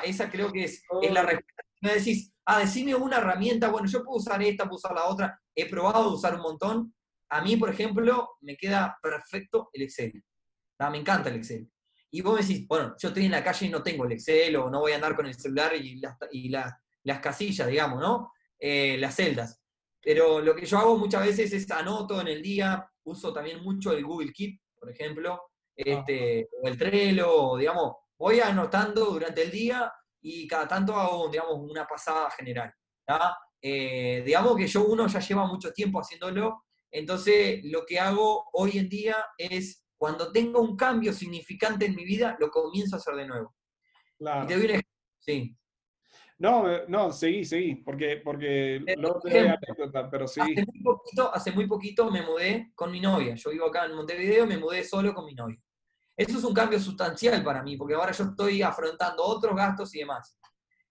Esa creo que es, la respuesta. Me decís, ah, decime una herramienta, bueno, yo puedo usar esta, puedo usar la otra. He probado usar un montón. A mí, por ejemplo, me queda perfecto el Excel. Me encanta el Excel. Y vos me decís, bueno, yo estoy en la calle y no tengo el Excel, o no voy a andar con el celular y las, y las casillas, digamos, ¿no? Eh, las celdas. Pero lo que yo hago muchas veces es anoto en el día, uso también mucho el Google Keep, por ejemplo, este, o el Trello, digamos, voy anotando durante el día y cada tanto hago, digamos, una pasada general. Eh, digamos que yo uno ya lleva mucho tiempo haciéndolo, entonces lo que hago hoy en día es, cuando tengo un cambio significante en mi vida, lo comienzo a hacer de nuevo. Claro. Y te doy un ejemplo. Sí. No, no, seguí, seguí, porque, porque Eh, luego te ejemplo, doy anécdota, pero seguí. Hace muy, poquito, hace muy poquito me mudé con mi novia. Yo vivo acá en Montevideo, me mudé solo con mi novia. Eso es un cambio sustancial para mí, porque ahora yo estoy afrontando otros gastos y demás.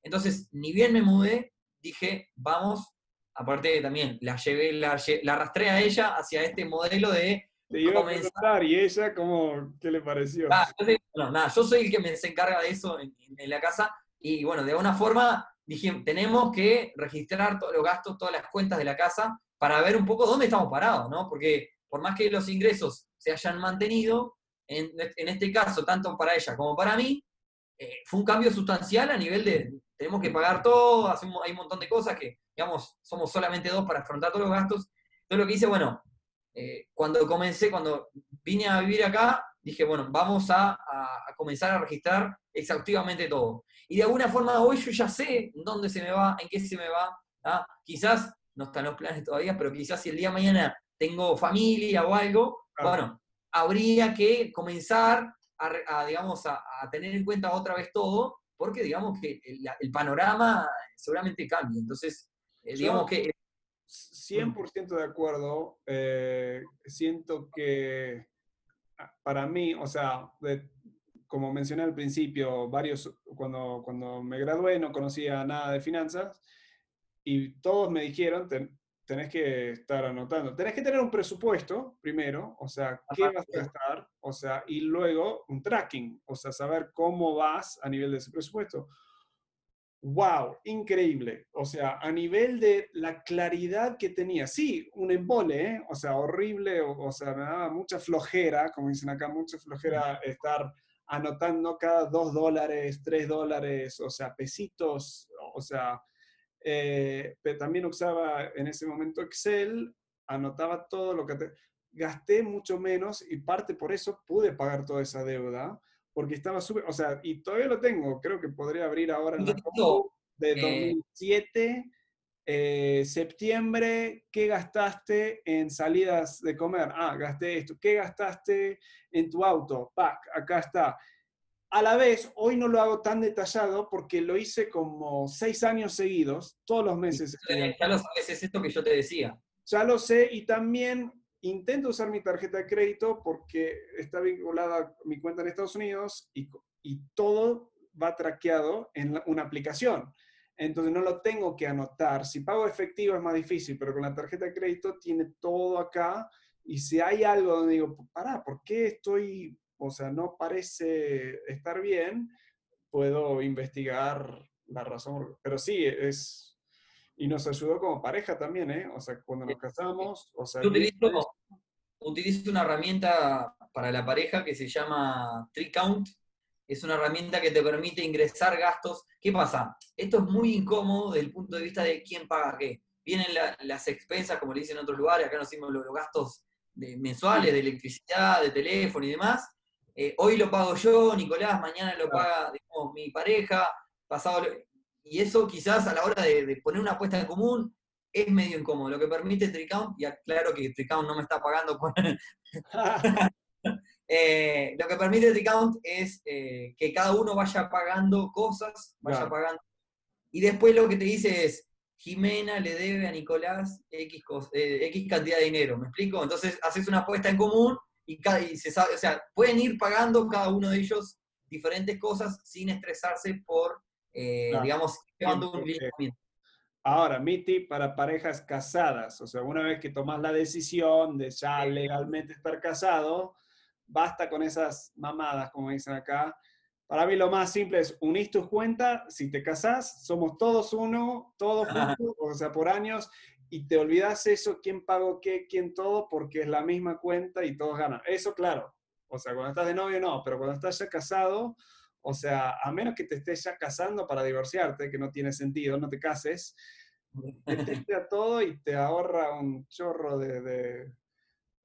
Entonces, ni bien me mudé, dije, vamos, aparte también la llevé, la, la arrastré a ella hacia este modelo de Te iba a comenzar- preguntar, ¿y ella cómo, qué le pareció? Ah, yo bueno, nada, yo soy el que me se encarga de eso en, en la casa y bueno, de alguna forma dije, tenemos que registrar todos los gastos, todas las cuentas de la casa para ver un poco dónde estamos parados, ¿no? Porque por más que los ingresos se hayan mantenido, en, en este caso, tanto para ella como para mí, eh, fue un cambio sustancial a nivel de, tenemos que pagar todo, hacemos, hay un montón de cosas que, digamos, somos solamente dos para afrontar todos los gastos. Entonces lo que hice, bueno, eh, cuando comencé, cuando vine a vivir acá, dije, bueno, vamos a, comenzar a registrar exhaustivamente todo. Y de alguna forma hoy yo ya sé dónde se me va, en qué se me va. ¿ah? Quizás no están los planes todavía, pero quizás si el día de mañana tengo familia o algo, Claro. bueno, habría que comenzar a, digamos, a, a tener en cuenta otra vez todo, porque digamos que el, el panorama seguramente cambia. Entonces, eh, digamos que 100% de acuerdo. eh, siento que ah, para mí, o sea, de- como mencioné al principio, varios, cuando, cuando me gradué no conocía nada de finanzas y todos me dijeron, "Ten- tenés que estar anotando, tenés que tener un presupuesto primero, o sea, qué vas a gastar, o sea, y luego un tracking, o sea, saber cómo vas a nivel de ese presupuesto. ¡Wow! Increíble. O sea, a nivel de la claridad que tenía. Sí, un embole, ¿eh? O sea, horrible, o, o sea, me daba mucha flojera, como dicen acá, mucha flojera estar anotando cada dos dólares, tres dólares, o sea, pesitos, o sea, eh, pero también usaba en ese momento Excel, anotaba todo lo que te- gasté mucho menos y parte por eso pude pagar toda esa deuda, porque estaba súper, o sea, y todavía lo tengo, creo que podría abrir ahora en la de eh, 2007, eh, septiembre, ¿qué gastaste en salidas de comer? Ah, gasté esto. ¿Qué gastaste en tu auto? Pac, acá está. A la vez, hoy no lo hago tan detallado porque lo hice como seis años seguidos, todos los meses. eh, ya lo sabes, es esto que yo te decía. Ya lo sé y también intento usar mi tarjeta de crédito porque está vinculada a mi cuenta en Estados Unidos y, y todo va traqueado en la- una aplicación. Entonces no lo tengo que anotar. Si pago efectivo es más difícil, pero con la tarjeta de crédito tiene todo acá. Y si hay algo donde digo, pará, ¿por qué estoy, o sea, no parece estar bien? Puedo investigar la razón. Pero sí, es, y nos ayudó como pareja también, ¿eh? O sea, cuando nos casamos, o sea, Yo utilizo, utilizo una herramienta para la pareja que se llama TreeCount. Es una herramienta que te permite ingresar gastos. ¿Qué pasa? Esto es muy incómodo desde el punto de vista de quién paga qué. Vienen la- las expensas, como le dicen en otros lugares, acá nos hicimos los, los gastos de- mensuales de electricidad, de teléfono y demás. Eh, hoy lo pago yo, Nicolás, mañana lo paga digamos, mi pareja, pasado y eso quizás a la hora de, de poner una apuesta en común es medio incómodo. Lo que permite Tricount, y aclaro que Tricount no me está pagando por- eh, lo que permite Tricount es eh, que cada uno vaya pagando cosas, vaya Claro. pagando. Y después lo que te dice es, Jimena le debe a Nicolás X, eh, X cantidad de dinero, ¿me explico? Entonces haces una apuesta en común y, cada, y se sabe, o sea, pueden ir pagando cada uno de ellos diferentes cosas sin estresarse por, eh, Claro. digamos, llevando un lineamiento. Ahora, mi tip para parejas casadas, o sea, una vez que tomas la decisión de ya legalmente estar casado, basta con esas mamadas, como dicen acá. Para mí lo más simple es unís tus cuentas, si te casás, somos todos uno, todos juntos, o sea, por años, y te olvidas eso, quién pagó qué, quién todo, porque es la misma cuenta y todos ganan. Eso, claro. O sea, cuando estás de novio no, pero cuando estás ya casado, o sea, a menos que te estés ya casando para divorciarte, que no tiene sentido, no te cases, metete a todo y te ahorra un chorro de, de-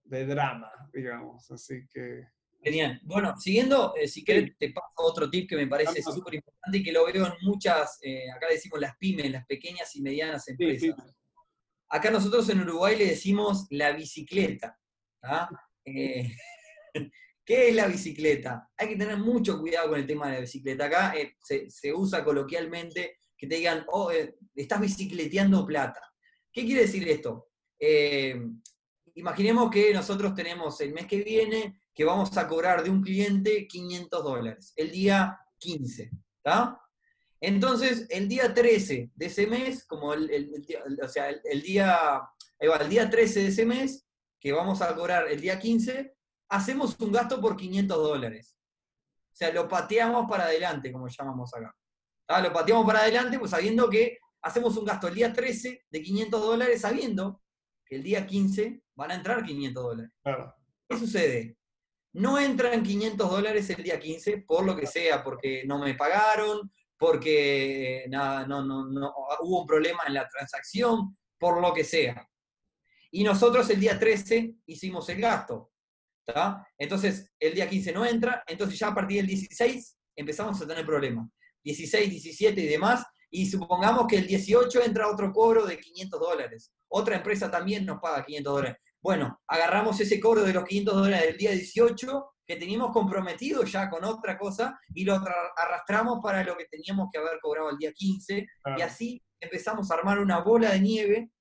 de drama, digamos. Así que, Genial. Bueno, siguiendo, eh, si querés, te paso otro tip que me parece súper importante y que lo veo en muchas, eh, acá le decimos las pymes, las pequeñas y medianas empresas. sí, Acá nosotros en Uruguay le decimos la bicicleta. ¿ah? Eh, ¿Qué es la bicicleta? Hay que tener mucho cuidado con el tema de la bicicleta. Acá se, se usa coloquialmente que te digan, oh, estás bicicleteando plata. ¿Qué quiere decir esto? Imaginemos que nosotros tenemos el mes que viene que vamos a cobrar de un cliente 500 dólares, el día 15, ¿está? Entonces, el día 13 de ese mes, como el, o sea, el, día, el día 13 de ese mes, que vamos a cobrar el día 15, hacemos un gasto por 500 dólares. O sea, lo pateamos para adelante, como llamamos acá. Lo pateamos para adelante, pues sabiendo que hacemos un gasto el día 13 de 500 dólares, sabiendo el día 15 van a entrar 500 dólares. ¿Qué sucede? No entran 500 dólares el día 15 por lo que sea, porque no me pagaron, porque nada, no, no, hubo un problema en la transacción, por lo que sea. Y nosotros el día 13 hicimos el gasto. Entonces, el día 15 no entra, entonces ya a partir del 16 empezamos a tener problemas. 16, 17 y demás, y supongamos que el 18 entra otro cobro de 500 dólares. Otra empresa también nos paga 500 dólares. Bueno, agarramos ese cobro de los 500 dólares del día 18 que teníamos comprometido ya con otra cosa y lo arrastramos para lo que teníamos que haber cobrado el día 15 y así empezamos a armar una bola de nieve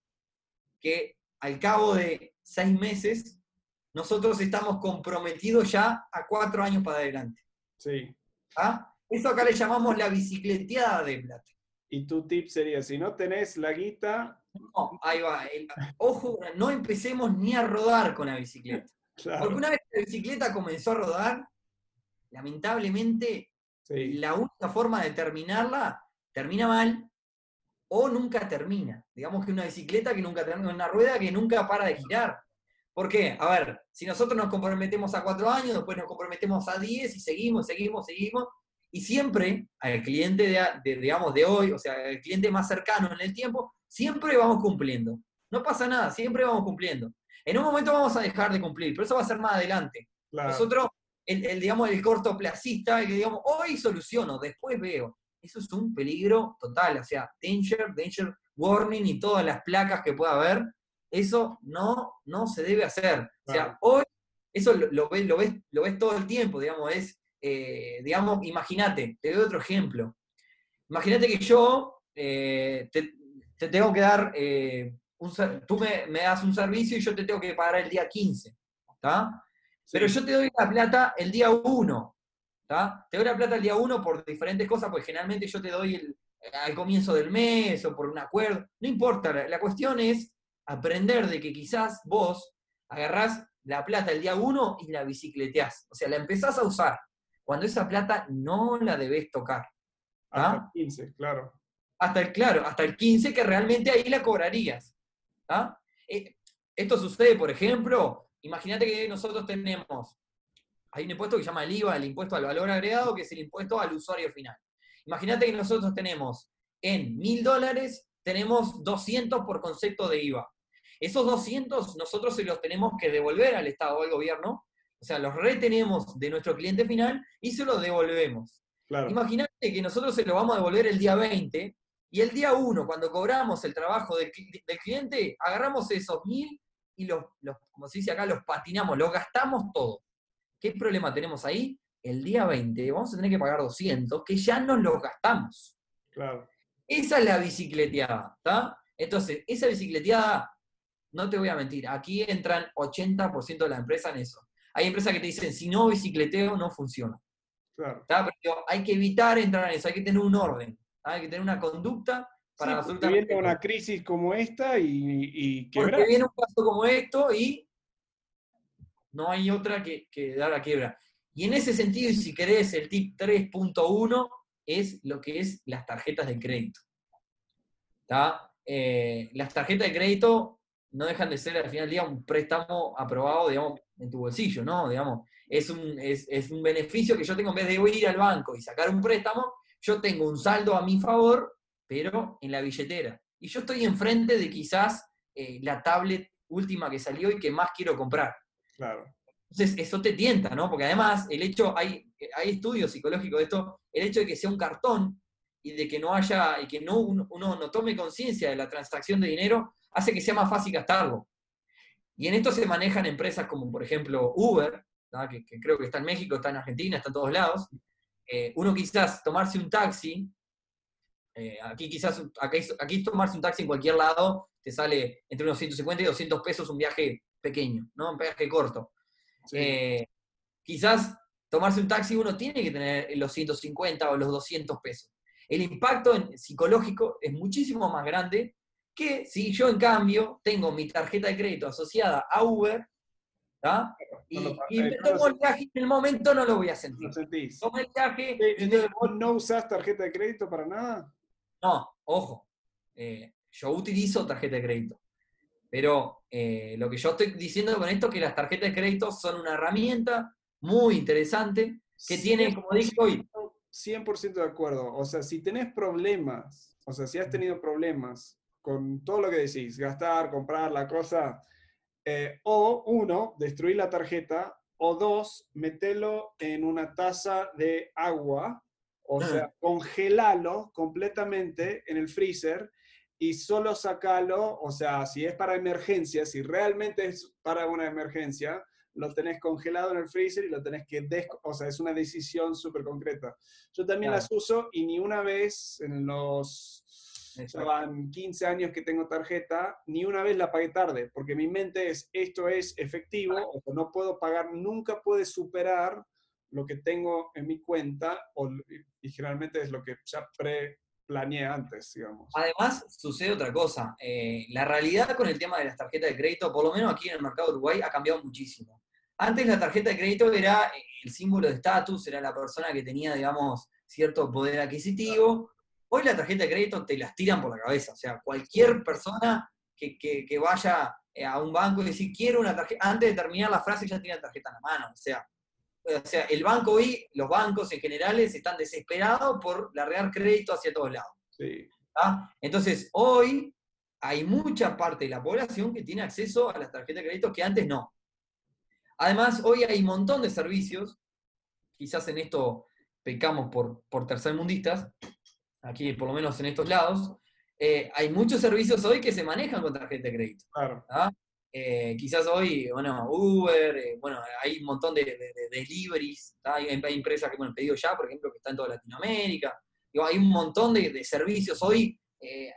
que al cabo de seis meses nosotros estamos comprometidos ya a cuatro años para adelante. Sí. ¿Ah? Eso acá le llamamos la bicicleteada de plata. Y tu tip sería, si no tenés la guita... No, ahí va. ojo, no empecemos ni a rodar con la bicicleta. Porque una vez que la bicicleta comenzó a rodar, lamentablemente la única forma de terminarla termina mal o nunca termina. Digamos que una bicicleta que nunca termina, una rueda que nunca para de girar. ¿Por qué? A ver, si nosotros nos comprometemos a cuatro años, después nos comprometemos a diez y seguimos, seguimos, seguimos, y siempre al cliente de, digamos, de hoy, o sea, el cliente más cercano en el tiempo, siempre vamos cumpliendo. No pasa nada, siempre vamos cumpliendo. En un momento vamos a dejar de cumplir, pero eso va a ser más adelante. Nosotros, el, digamos, el cortoplacista, el que digamos, hoy soluciono, después veo. Eso es un peligro total, o sea, danger, danger warning y todas las placas que pueda haber, eso no, no se debe hacer. O sea, hoy, eso lo, ves, lo, ves, lo ves todo el tiempo, digamos, es eh, digamos, imagínate, te doy otro ejemplo. Imagínate que yo eh, te, tengo que dar, eh, un, tú me, das un servicio y yo te tengo que pagar el día 15, ¿está? Pero yo te doy la plata el día 1, ¿está? Te doy la plata el día 1 por diferentes cosas, porque generalmente yo te doy al comienzo del mes o por un acuerdo, no importa, la, la cuestión es aprender de que quizás vos agarrás la plata el día 1 y la bicicleteás, o sea, la empezás a usar cuando esa plata no la debes tocar. Hasta el 15, claro. Hasta el, claro, hasta el 15 que realmente ahí la cobrarías. Eh, esto sucede, por ejemplo, imagínate que nosotros tenemos, hay un impuesto que se llama el IVA, el impuesto al valor agregado, que es el impuesto al usuario final. Imagínate que nosotros tenemos en mil dólares, tenemos 200 por concepto de IVA. Esos 200 nosotros se los tenemos que devolver al Estado o al gobierno o sea, los retenemos de nuestro cliente final y se los devolvemos. Imagínate que nosotros se lo vamos a devolver el día 20 y el día 1, cuando cobramos el trabajo del, cliente, agarramos esos mil y los, como se dice acá, los patinamos, los gastamos todo. ¿Qué problema tenemos ahí? El día 20 vamos a tener que pagar 200, que ya nos los gastamos. Claro. Esa es la bicicleteada, ¿está? Entonces, esa bicicleteada, no te voy a mentir, aquí entran 80% de la empresa en eso. Hay empresas que te dicen, si no bicicleteo, no funciona. Claro. Pero hay que evitar entrar en eso, hay que tener un orden, hay que tener una conducta para sí, absolutamente... Viene una crisis como esta y, y Porque viene un caso como esto y no hay otra que, dar a quiebra. Y en ese sentido, y si querés, el tip 3.1 es lo que es las tarjetas de crédito. Eh, las tarjetas de crédito no dejan de ser al final del día un préstamo aprobado, digamos, en tu bolsillo, ¿no? Digamos, es un, es, un beneficio que yo tengo en vez de ir al banco y sacar un préstamo, yo tengo un saldo a mi favor, pero en la billetera. Y yo estoy enfrente de quizás eh, la tablet última que salió y que más quiero comprar. Claro. Entonces, eso te tienta, ¿no? Porque además, el hecho, hay, hay estudios psicológicos de esto, el hecho de que sea un cartón y de que no haya, y que no, uno, no tome conciencia de la transacción de dinero, hace que sea más fácil gastarlo. Y en esto se manejan empresas como, por ejemplo, Uber, que, creo que está en México, está en Argentina, está en todos lados. Eh, uno quizás tomarse un taxi, Eh, aquí quizás, aquí, aquí tomarse un taxi en cualquier lado te sale entre unos 150 y 200 pesos un viaje pequeño, ¿no? Un viaje corto. Eh, quizás tomarse un taxi uno tiene que tener los 150 o los 200 pesos. El impacto en, psicológico es muchísimo más grande que si yo en cambio tengo mi tarjeta de crédito asociada a Uber, y, me tomo el viaje en el momento no lo voy a sentir. Tomo el viaje. ¿Vos no usás tarjeta de crédito para nada? No, ojo. Eh, yo utilizo tarjeta de crédito. Pero eh, lo que yo estoy diciendo con esto es que las tarjetas de crédito son una herramienta muy interesante que tiene, como dije hoy. 100% de acuerdo. O sea, si tenés problemas, o sea, si has tenido problemas con todo lo que decís, gastar, comprar la cosa, eh, o uno, destruir la tarjeta, o dos, metelo en una taza de agua, o ah. sea, congelalo completamente en el freezer y solo sacalo, o sea, si es para emergencia, si realmente es para una emergencia, lo tenés congelado en el freezer y lo tenés que, o sea, es una decisión súper concreta. Yo también las uso y ni una vez en los, van 15 años que tengo tarjeta, ni una vez la pagué tarde, porque mi mente es, esto es efectivo, o no puedo pagar, nunca puede superar lo que tengo en mi cuenta, o, y generalmente es lo que ya pre planeé antes, digamos. Además, sucede otra cosa. Eh, la realidad con el tema de las tarjetas de crédito, por lo menos aquí en el mercado de Uruguay, ha cambiado muchísimo. Antes la tarjeta de crédito era el símbolo de estatus, era la persona que tenía, digamos, cierto poder adquisitivo. Hoy la tarjeta de crédito te las tiran por la cabeza. O sea, cualquier persona que, que, vaya eh, a un banco y decir, quiero una tarjeta, antes de terminar la frase ya tiene la tarjeta en la mano. O sea, o sea, el banco hoy, los bancos en general están desesperados por largar crédito hacia todos lados. Entonces, hoy hay mucha parte de la población que tiene acceso a las tarjetas de crédito que antes no. Además, hoy hay un montón de servicios, quizás en esto pecamos por, por tercermundistas, aquí por lo menos en estos lados, eh, hay muchos servicios hoy que se manejan con tarjeta de crédito. Claro. Eh, quizás hoy, bueno, Uber, eh, bueno, hay un montón de, deliveries, hay, empresas que, bueno, pedido ya, por ejemplo, que están en toda Latinoamérica. hay un montón de, servicios hoy.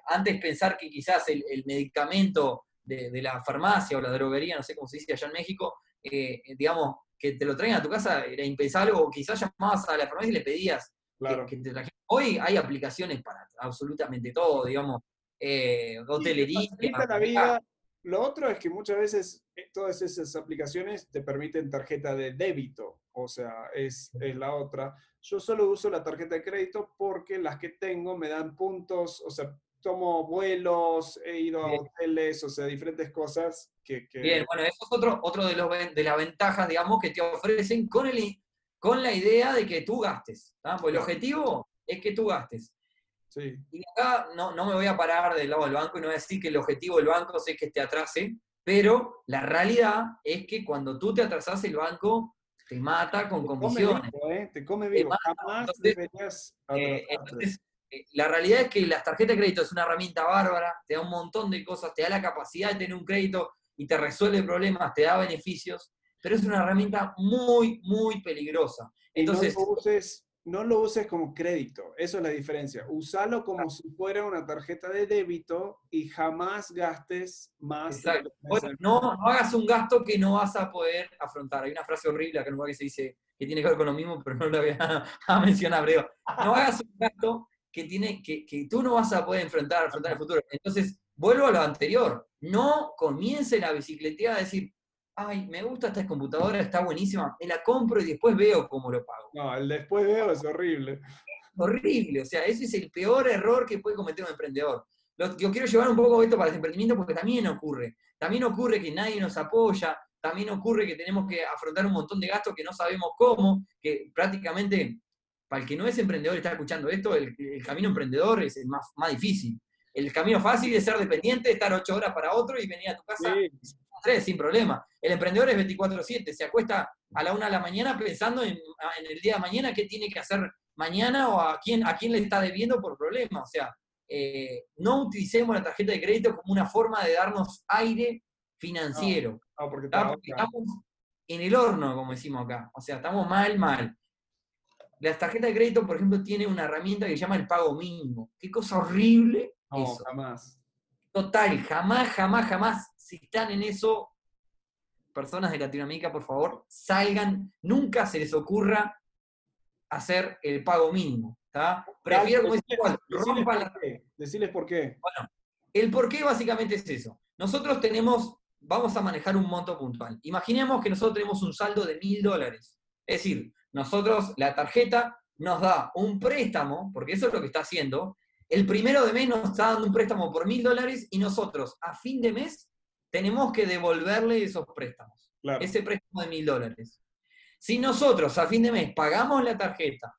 Antes pensar que quizás el, medicamento de, la farmacia o la droguería, no sé cómo se dice allá en México, digamos, que te lo traigan a tu casa era impensable, o quizás llamabas a la farmacia y le pedías que, te trajeran. Hoy hay aplicaciones para absolutamente todo, digamos, hotelería. Lo otro es que muchas veces eh, todas esas aplicaciones te permiten tarjeta de débito, o sea, es, la otra. Yo solo uso la tarjeta de crédito porque las que tengo me dan puntos, o sea, tomo vuelos, he ido a hoteles, o sea, diferentes cosas que... Bien, bueno, eso es otro, otro de, los, de las ventajas, digamos, que te ofrecen con, el, con la idea de que tú gastes. Pues el objetivo es que tú gastes. Y acá no, no, me voy a parar del lado del banco y no voy a decir que el objetivo del banco es que te atrase, pero la realidad es que cuando tú te atrasas, el banco te mata con comisiones. ¿eh? Te come vivo, jamás deberías eh, entonces, eh, la realidad es que las tarjetas de crédito es una herramienta bárbara, te da un montón de cosas, te da la capacidad de tener un crédito y te resuelve problemas, te da beneficios, pero es una herramienta muy, muy peligrosa. Entonces, no lo uses como crédito, eso es la diferencia. Usalo como si fuera una tarjeta de débito y jamás gastes más. Exacto. no, no, hagas un gasto que no vas a poder afrontar. Hay una frase horrible acá en que se dice que tiene que ver con lo mismo, pero no la voy a, mencionar, pero no hagas un gasto que, tiene, que, que tú no vas a poder enfrentar, afrontar el futuro. Entonces, vuelvo a lo anterior. No comience la bicicleta a decir, ay, me gusta esta computadora, está buenísima, me la compro y después veo cómo lo pago. No, el después veo es horrible. Horrible, o sea, ese es el peor error que puede cometer un emprendedor. yo quiero llevar un poco esto para el emprendimiento porque también ocurre. También ocurre que nadie nos apoya, también ocurre que tenemos que afrontar un montón de gastos que no sabemos cómo, que prácticamente, para el que no es emprendedor y está escuchando esto, el, camino emprendedor es el más, más difícil. El camino fácil es ser dependiente, estar ocho horas para otro y venir a tu casa tres, sin problema. El emprendedor es 24-7, se acuesta a la una de la mañana pensando en, el día de mañana qué tiene que hacer mañana o a quién, a quién le está debiendo por problema. O sea, eh, no utilicemos la tarjeta de crédito como una forma de darnos aire financiero. porque, estamos en el horno, como decimos acá. O sea, estamos mal, mal. las tarjetas de crédito, por ejemplo, tienen una herramienta que se llama el pago mínimo. Qué cosa horrible No, eso. jamás. Total, jamás, jamás, jamás, si están en eso, personas de Latinoamérica, por favor, salgan, nunca se les ocurra hacer el pago mínimo. ¿tá? Prefiero, como rompan la por qué, deciles por qué. el por qué básicamente es eso. Nosotros tenemos, vamos a manejar un monto puntual. Imaginemos que nosotros tenemos un saldo de mil dólares. Es decir, nosotros, la tarjeta nos da un préstamo, porque eso es lo que está haciendo. El primero de mes nos está dando un préstamo por mil dólares y nosotros a fin de mes tenemos que devolverle esos préstamos, Claro. ese préstamo de mil dólares. Si nosotros a fin de mes pagamos la tarjeta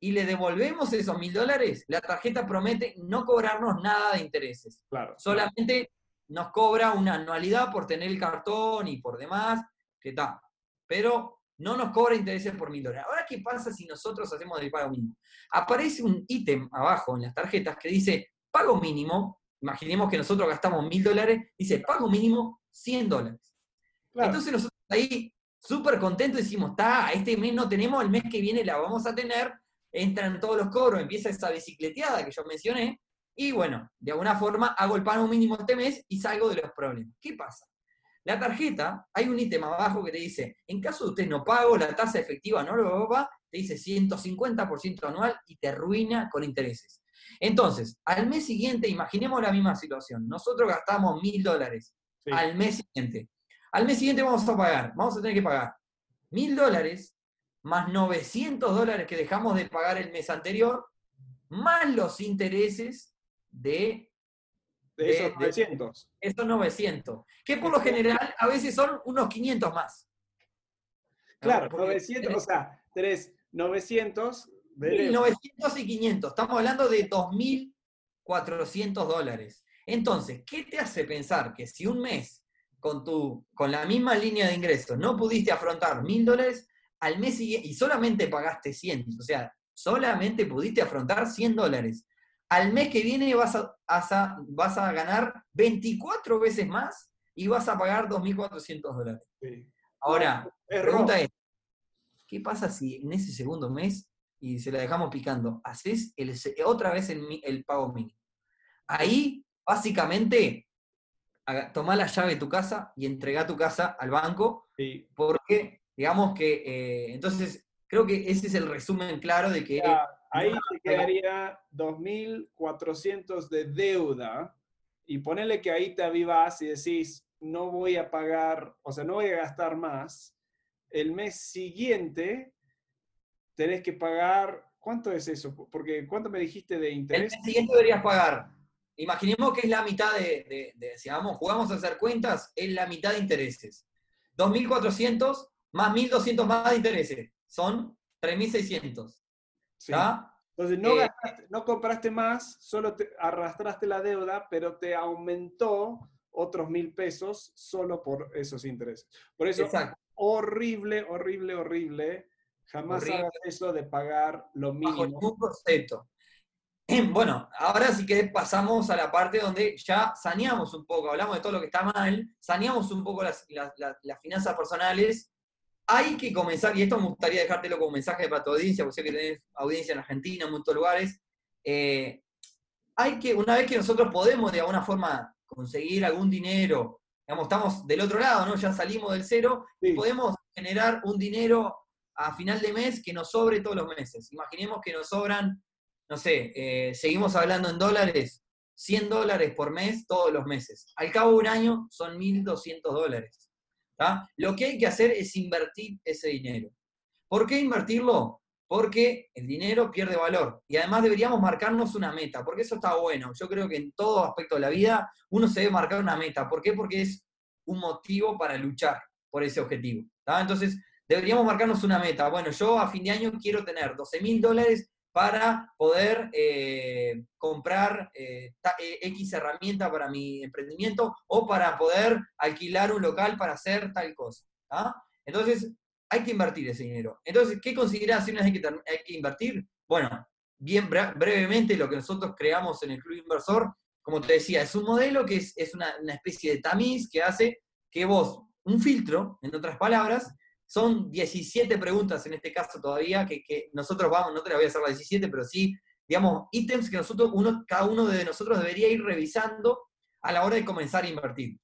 y le devolvemos esos mil dólares, la tarjeta promete no cobrarnos nada de intereses claro. solamente nos cobra una anualidad por tener el cartón y por demás, que está. Pero no nos cobra intereses por mil dólares. Ahora, ¿qué pasa si nosotros hacemos el pago mínimo? Aparece un ítem abajo en las tarjetas que dice pago mínimo. Imaginemos que nosotros gastamos mil dólares, dice pago mínimo 100 dólares. Claro. Entonces nosotros ahí súper contentos decimos, está, este mes no tenemos, el mes que viene la vamos a tener, entran todos los cobros, empieza esa bicicleteada que yo mencioné, y bueno, de alguna forma hago el pago mínimo este mes y salgo de los problemas. ¿Qué pasa? La tarjeta, hay un ítem abajo que te dice, en caso de usted no pago, la tasa efectiva no lo va, te dice 150% anual y te arruina con intereses. Entonces, al mes siguiente, imaginemos la misma situación. Nosotros gastamos mil dólares Sí. al mes siguiente. Al mes siguiente vamos a pagar, vamos a tener que pagar mil dólares más 900 dólares que dejamos de pagar el mes anterior, más los intereses de de esos de- de- 900. esos 900, que por lo general a veces son unos 500 más. Claro, Porque 900, o sea, tenés 900 de 900 y 500, estamos hablando de 2.400 dólares. Entonces, ¿qué te hace pensar que si un mes con, tu, con la misma línea de ingresos no pudiste afrontar 1.000 dólares, al mes siguiente, y solamente pagaste 100, o sea, solamente pudiste afrontar 100 dólares, al mes que viene vas a, vas a- vas a ganar 24 veces más y vas a pagar 2.400 dólares. Sí. Ahora, la pregunta es, ¿qué pasa si en ese segundo mes, y se la dejamos picando, haces el otra vez el, pago mínimo? Ahí, básicamente, tomá la llave de tu casa y entregá tu casa al banco, Sí. porque, digamos que, eh, entonces, creo que ese es el resumen claro de que... Ya, ahí no, te quedaría 2.400 de deuda y ponele que ahí te avivas y decís, no voy a pagar, o sea, no voy a gastar más. El mes siguiente tenés que pagar, ¿cuánto es eso? Porque ¿cuánto me dijiste de El interés? mes siguiente deberías pagar. Imaginemos que es la mitad de, de- de- si vamos, jugamos a hacer cuentas, es la mitad de intereses. 2.400 más 1.200 más de intereses. Son 3.600. Sí. Entonces no, Eh, gastaste- no compraste más, solo te arrastraste la deuda, pero te aumentó otros mil pesos solo por esos intereses. Por eso, Exacto. horrible, horrible, horrible. Jamás Horrible. hagas eso de pagar lo Bajo mínimo. ningún concepto. Bueno, ahora sí que pasamos a la parte donde ya saneamos un poco, hablamos de todo lo que está mal, saneamos un poco las, las- las- las finanzas personales. Hay que comenzar, y esto me gustaría dejártelo como mensaje para tu audiencia, porque sé que tenés audiencia en Argentina, en muchos lugares. eh, hay que, una vez que nosotros podemos de alguna forma conseguir algún dinero, digamos, estamos del otro lado, ¿no? Ya salimos del cero, Sí. podemos generar un dinero a final de mes que nos sobre todos los meses. Imaginemos que nos sobran, no sé, eh, seguimos hablando en dólares, 100 dólares por mes todos los meses. Al cabo de un año son 1.200 dólares. ¿tá? Lo que hay que hacer es invertir ese dinero. ¿Por qué invertirlo? Porque el dinero pierde valor. Y además deberíamos marcarnos una meta, porque eso está bueno. Yo creo que en todo aspecto de la vida uno se debe marcar una meta. ¿Por qué? Porque es un motivo para luchar por ese objetivo. Entonces, deberíamos marcarnos una meta. Bueno, yo a fin de año quiero tener 12 mil dólares para poder eh, comprar eh, eh, X herramienta para mi emprendimiento o para poder alquilar un local para hacer tal cosa. ¿tá? Entonces, hay que invertir ese dinero. Entonces, ¿qué consideraciones hay que, hay que invertir? Bueno, bien bre- brevemente lo que nosotros creamos en el Club Inversor, como te decía, es un modelo que es, es una especie de tamiz que hace que vos, un filtro, en otras palabras, son 17 preguntas en este caso todavía, que, nosotros vamos, no te las voy a hacer las 17, pero sí, digamos, ítems que nosotros, uno, cada uno de nosotros debería ir revisando a la hora de comenzar a invertir.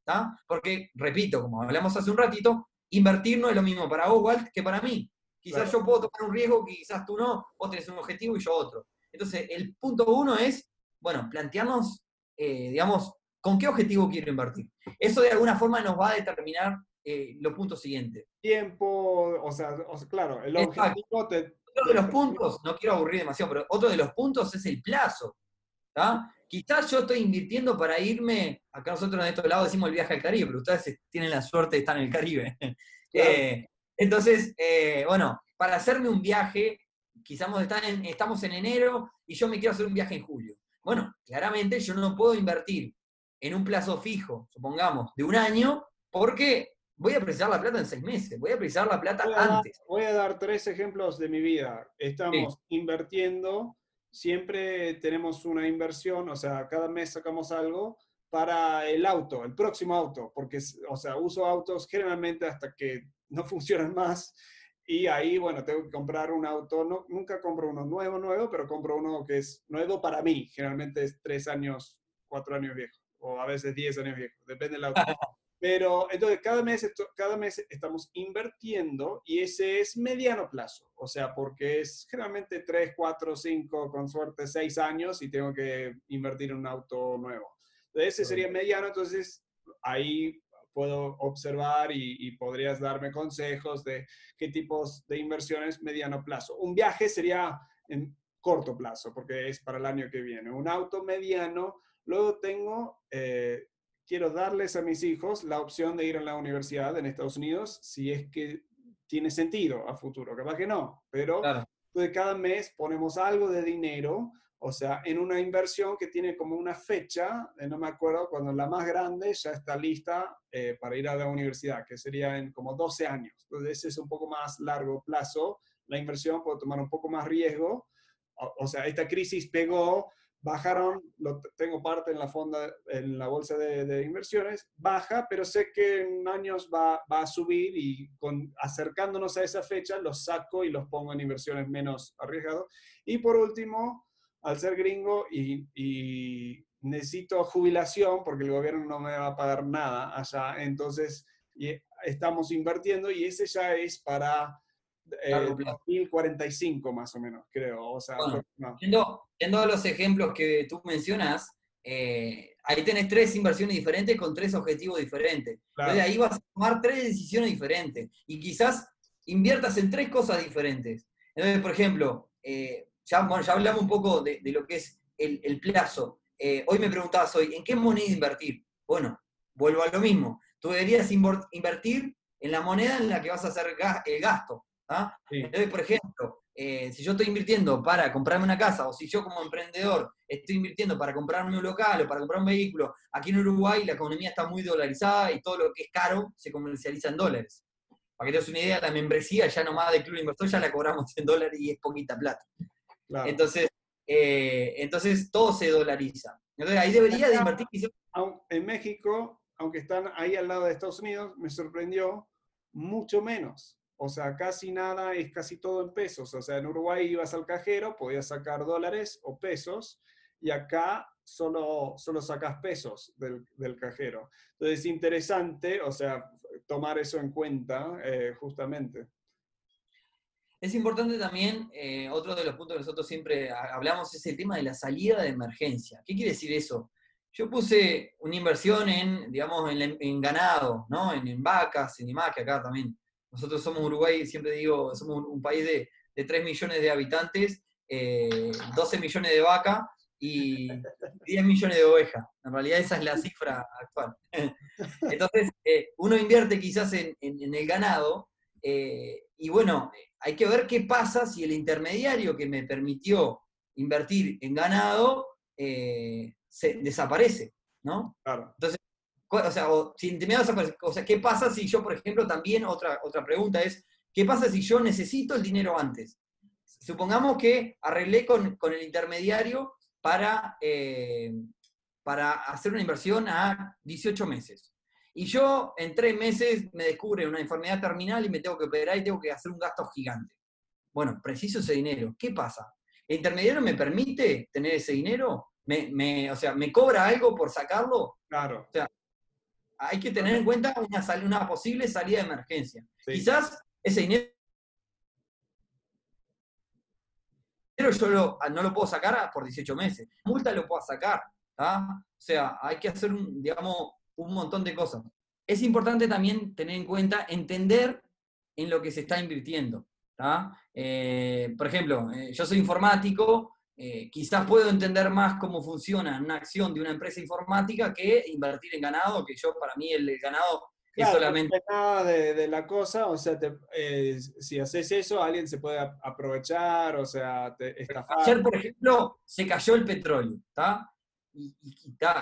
Porque, repito, como hablamos hace un ratito, invertir no es lo mismo para vos, Walt, que para mí. Quizás yo puedo tomar un riesgo, quizás tú no, vos tenés un objetivo y yo otro. Entonces, el punto uno es, bueno, plantearnos, eh, digamos, con qué objetivo quiero invertir. Eso de alguna forma nos va a determinar eh, los puntos siguientes. Tiempo, o sea, claro, el objetivo Otro de los puntos, no quiero aburrir demasiado, pero otro de los puntos es el plazo. Quizás yo estoy invirtiendo para irme, acá nosotros en estos lados decimos el viaje al Caribe, pero ustedes tienen la suerte de estar en el Caribe. Eh, entonces, eh, bueno, para hacerme un viaje, quizás estamos en enero y yo me quiero hacer un viaje en julio. Bueno, claramente yo no puedo invertir en un plazo fijo, supongamos, de un año, porque voy a precisar la plata en seis meses, voy a precisar la plata antes. voy a dar tres ejemplos de mi vida. Estamos invirtiendo, siempre tenemos una inversión, o sea, cada mes sacamos algo para el auto, el próximo auto, porque, o sea, uso autos generalmente hasta que no funcionan más. Y ahí, bueno, tengo que comprar un auto, no, nunca compro uno nuevo, nuevo, pero compro uno que es nuevo para mí. Generalmente es tres años, cuatro años viejo, o a veces diez años viejo, depende del auto. Pero entonces cada mes, cada mes estamos invirtiendo y ese es mediano plazo, o sea, porque es generalmente 3, 4, 5, con suerte 6 años y tengo que invertir en un auto nuevo. Entonces ese sería mediano, entonces ahí puedo observar y, y, podrías darme consejos de qué tipos de inversiones mediano plazo. Un viaje sería en corto plazo, porque es para el año que viene. Un auto mediano, luego tengo... Eh, quiero darles a mis hijos la opción de ir a la universidad en Estados Unidos si es que tiene sentido a futuro. Capaz que no, pero de cada mes ponemos algo de dinero, o sea, en una inversión que tiene como una fecha, no me acuerdo, cuando la más grande ya está lista eh, para ir a la universidad, que sería en como 12 años. Entonces, ese es un poco más largo plazo. La inversión puede tomar un poco más riesgo. o sea, esta crisis pegó bajaron, lo, tengo parte en la fonda, en la bolsa de, inversiones, baja, pero sé que en años va, va, a subir y con, acercándonos a esa fecha los saco y los pongo en inversiones menos arriesgadas. Y por último, al ser gringo y, y, necesito jubilación porque el gobierno no me va a pagar nada allá, entonces y estamos invirtiendo y ese ya es para eh, 2045 más o menos, creo. O sea, viendo, los ejemplos que tú mencionas, eh, ahí tenés tres inversiones diferentes con tres objetivos diferentes. Entonces ahí vas a tomar tres decisiones diferentes y quizás inviertas en tres cosas diferentes. Entonces, por ejemplo, eh, ya, ya hablamos un poco de, lo que es el, plazo. Eh, hoy me preguntabas hoy, ¿en qué moneda invertir? Bueno, vuelvo a lo mismo. Tú deberías invertir en la moneda en la que vas a hacer el gasto. ¿Ah? Entonces, por ejemplo, eh, si yo estoy invirtiendo para comprarme una casa, o si yo como emprendedor estoy invirtiendo para comprarme un local o para comprar un vehículo, aquí en Uruguay la economía está muy dolarizada y todo lo que es caro se comercializa en dólares. Para que te des una idea, la membresía ya nomás del Club Inversor ya la cobramos en dólares y es poquita plata. Entonces, eh, entonces todo se dolariza. Entonces ahí debería de invertir. En México, aunque están ahí al lado de Estados Unidos, me sorprendió mucho menos. O sea, casi nada es casi todo en pesos. O sea, en Uruguay ibas al cajero, podías sacar dólares o pesos, y acá solo, solo sacas pesos del, del cajero. Entonces es interesante, o sea, tomar eso en cuenta eh, justamente. Es importante también, eh, otro de los puntos que nosotros siempre hablamos es el tema de la salida de emergencia. ¿Qué quiere decir eso? Yo puse una inversión en, digamos, en, ganado, ¿no? En, en, vacas, en que acá también nosotros somos Uruguay, siempre digo, somos un, país de, 3 millones de habitantes, 12 eh, millones de vaca y 10 millones de ovejas. En realidad esa es la cifra actual. Entonces, eh, uno invierte quizás en, el ganado eh, y bueno, hay que ver qué pasa si el intermediario que me permitió invertir en ganado se desaparece, ¿no? Claro. Entonces, o sea, o, si o sea, ¿qué pasa si yo, por ejemplo, también otra, otra pregunta es, ¿qué pasa si yo necesito el dinero antes? Supongamos que arreglé con, el intermediario para, eh, para hacer una inversión a 18 meses. Y yo en tres meses me descubre una enfermedad terminal y me tengo que operar y tengo que hacer un gasto gigante. Bueno, preciso ese dinero. ¿Qué pasa? ¿El intermediario me permite tener ese dinero? ¿Me, o sea, ¿me cobra algo por sacarlo? Claro. O sea, hay que tener en cuenta una, una posible salida de emergencia. Quizás ese dinero yo no lo puedo sacar por 18 meses. Multa lo puedo sacar. O sea, hay que hacer, un, digamos, un montón de cosas. Es importante también tener en cuenta, entender en lo que se está invirtiendo. Eh, por ejemplo, eh, yo soy informático, eh, quizás puedo entender más cómo funciona una acción de una empresa informática que invertir en ganado, que yo para mí el, ganado es solamente... Nada de, la cosa, o sea, si haces eso, alguien se puede aprovechar, o sea, te estafar. Ayer, por ejemplo, se cayó el petróleo, ¿está? y,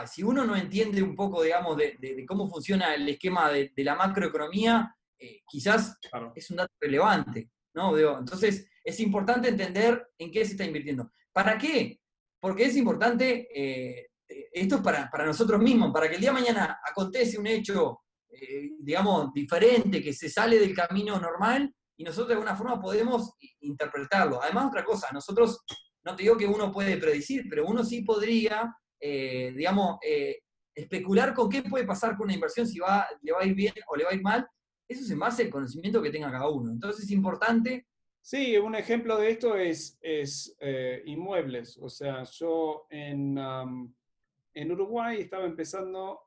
si uno no entiende un poco, digamos, de, cómo funciona el esquema de, la macroeconomía, eh, quizás es un dato relevante, ¿no? entonces, es importante entender en qué se está invirtiendo. ¿Para qué? Porque es importante, eh, esto es para, nosotros mismos, para que el día de mañana acontece un hecho, eh, digamos, diferente, que se sale del camino normal, y nosotros de alguna forma podemos interpretarlo. Además, otra cosa, nosotros, no te digo que uno puede predecir, pero uno sí podría eh, digamos, eh, especular con qué puede pasar con una inversión, si va, le va a ir bien o le va a ir mal, eso es en base al conocimiento que tenga cada uno. Entonces es importante... Sí, un ejemplo de esto es, es eh, inmuebles. O sea, yo en, en Uruguay estaba empezando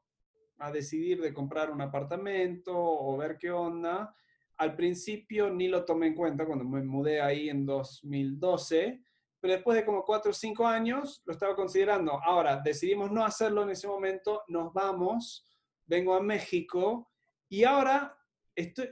a decidir de comprar un apartamento o ver qué onda. Al principio ni lo tomé en cuenta cuando me mudé ahí en 2012 pero después de como cuatro o cinco años lo estaba considerando. Ahora, decidimos no hacerlo en ese momento, nos vamos, vengo a México y ahora estoy,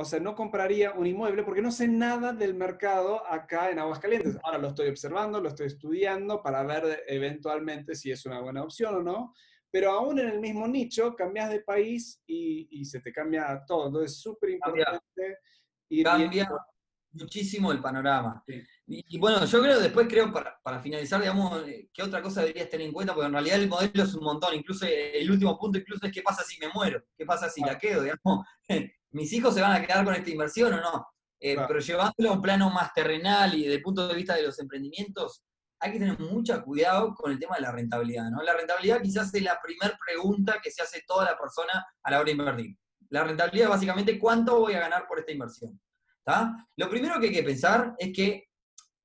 o sea, no compraría un inmueble porque no sé nada del mercado acá en Aguascalientes. Ahora lo estoy observando, lo estoy estudiando para ver eventualmente si es una buena opción o no. Pero aún en el mismo nicho, cambias de país y, y se te cambia todo. Entonces es súper importante ir cambia muchísimo el panorama. Y, bueno, yo creo, después creo, para, para, finalizar, digamos, eh, ¿qué otra cosa deberías tener en cuenta? Porque en realidad el modelo es un montón, incluso el último punto incluso es qué pasa si me muero, qué pasa si la quedo, digamos, mis hijos se van a quedar con esta inversión o no. Eh, pero llevándolo a un plano más terrenal y desde el punto de vista de los emprendimientos, hay que tener mucho cuidado con el tema de la rentabilidad, ¿no? La rentabilidad quizás es la primera pregunta que se hace toda la persona a la hora de invertir. La rentabilidad es básicamente cuánto voy a ganar por esta inversión. Lo primero que hay que pensar es que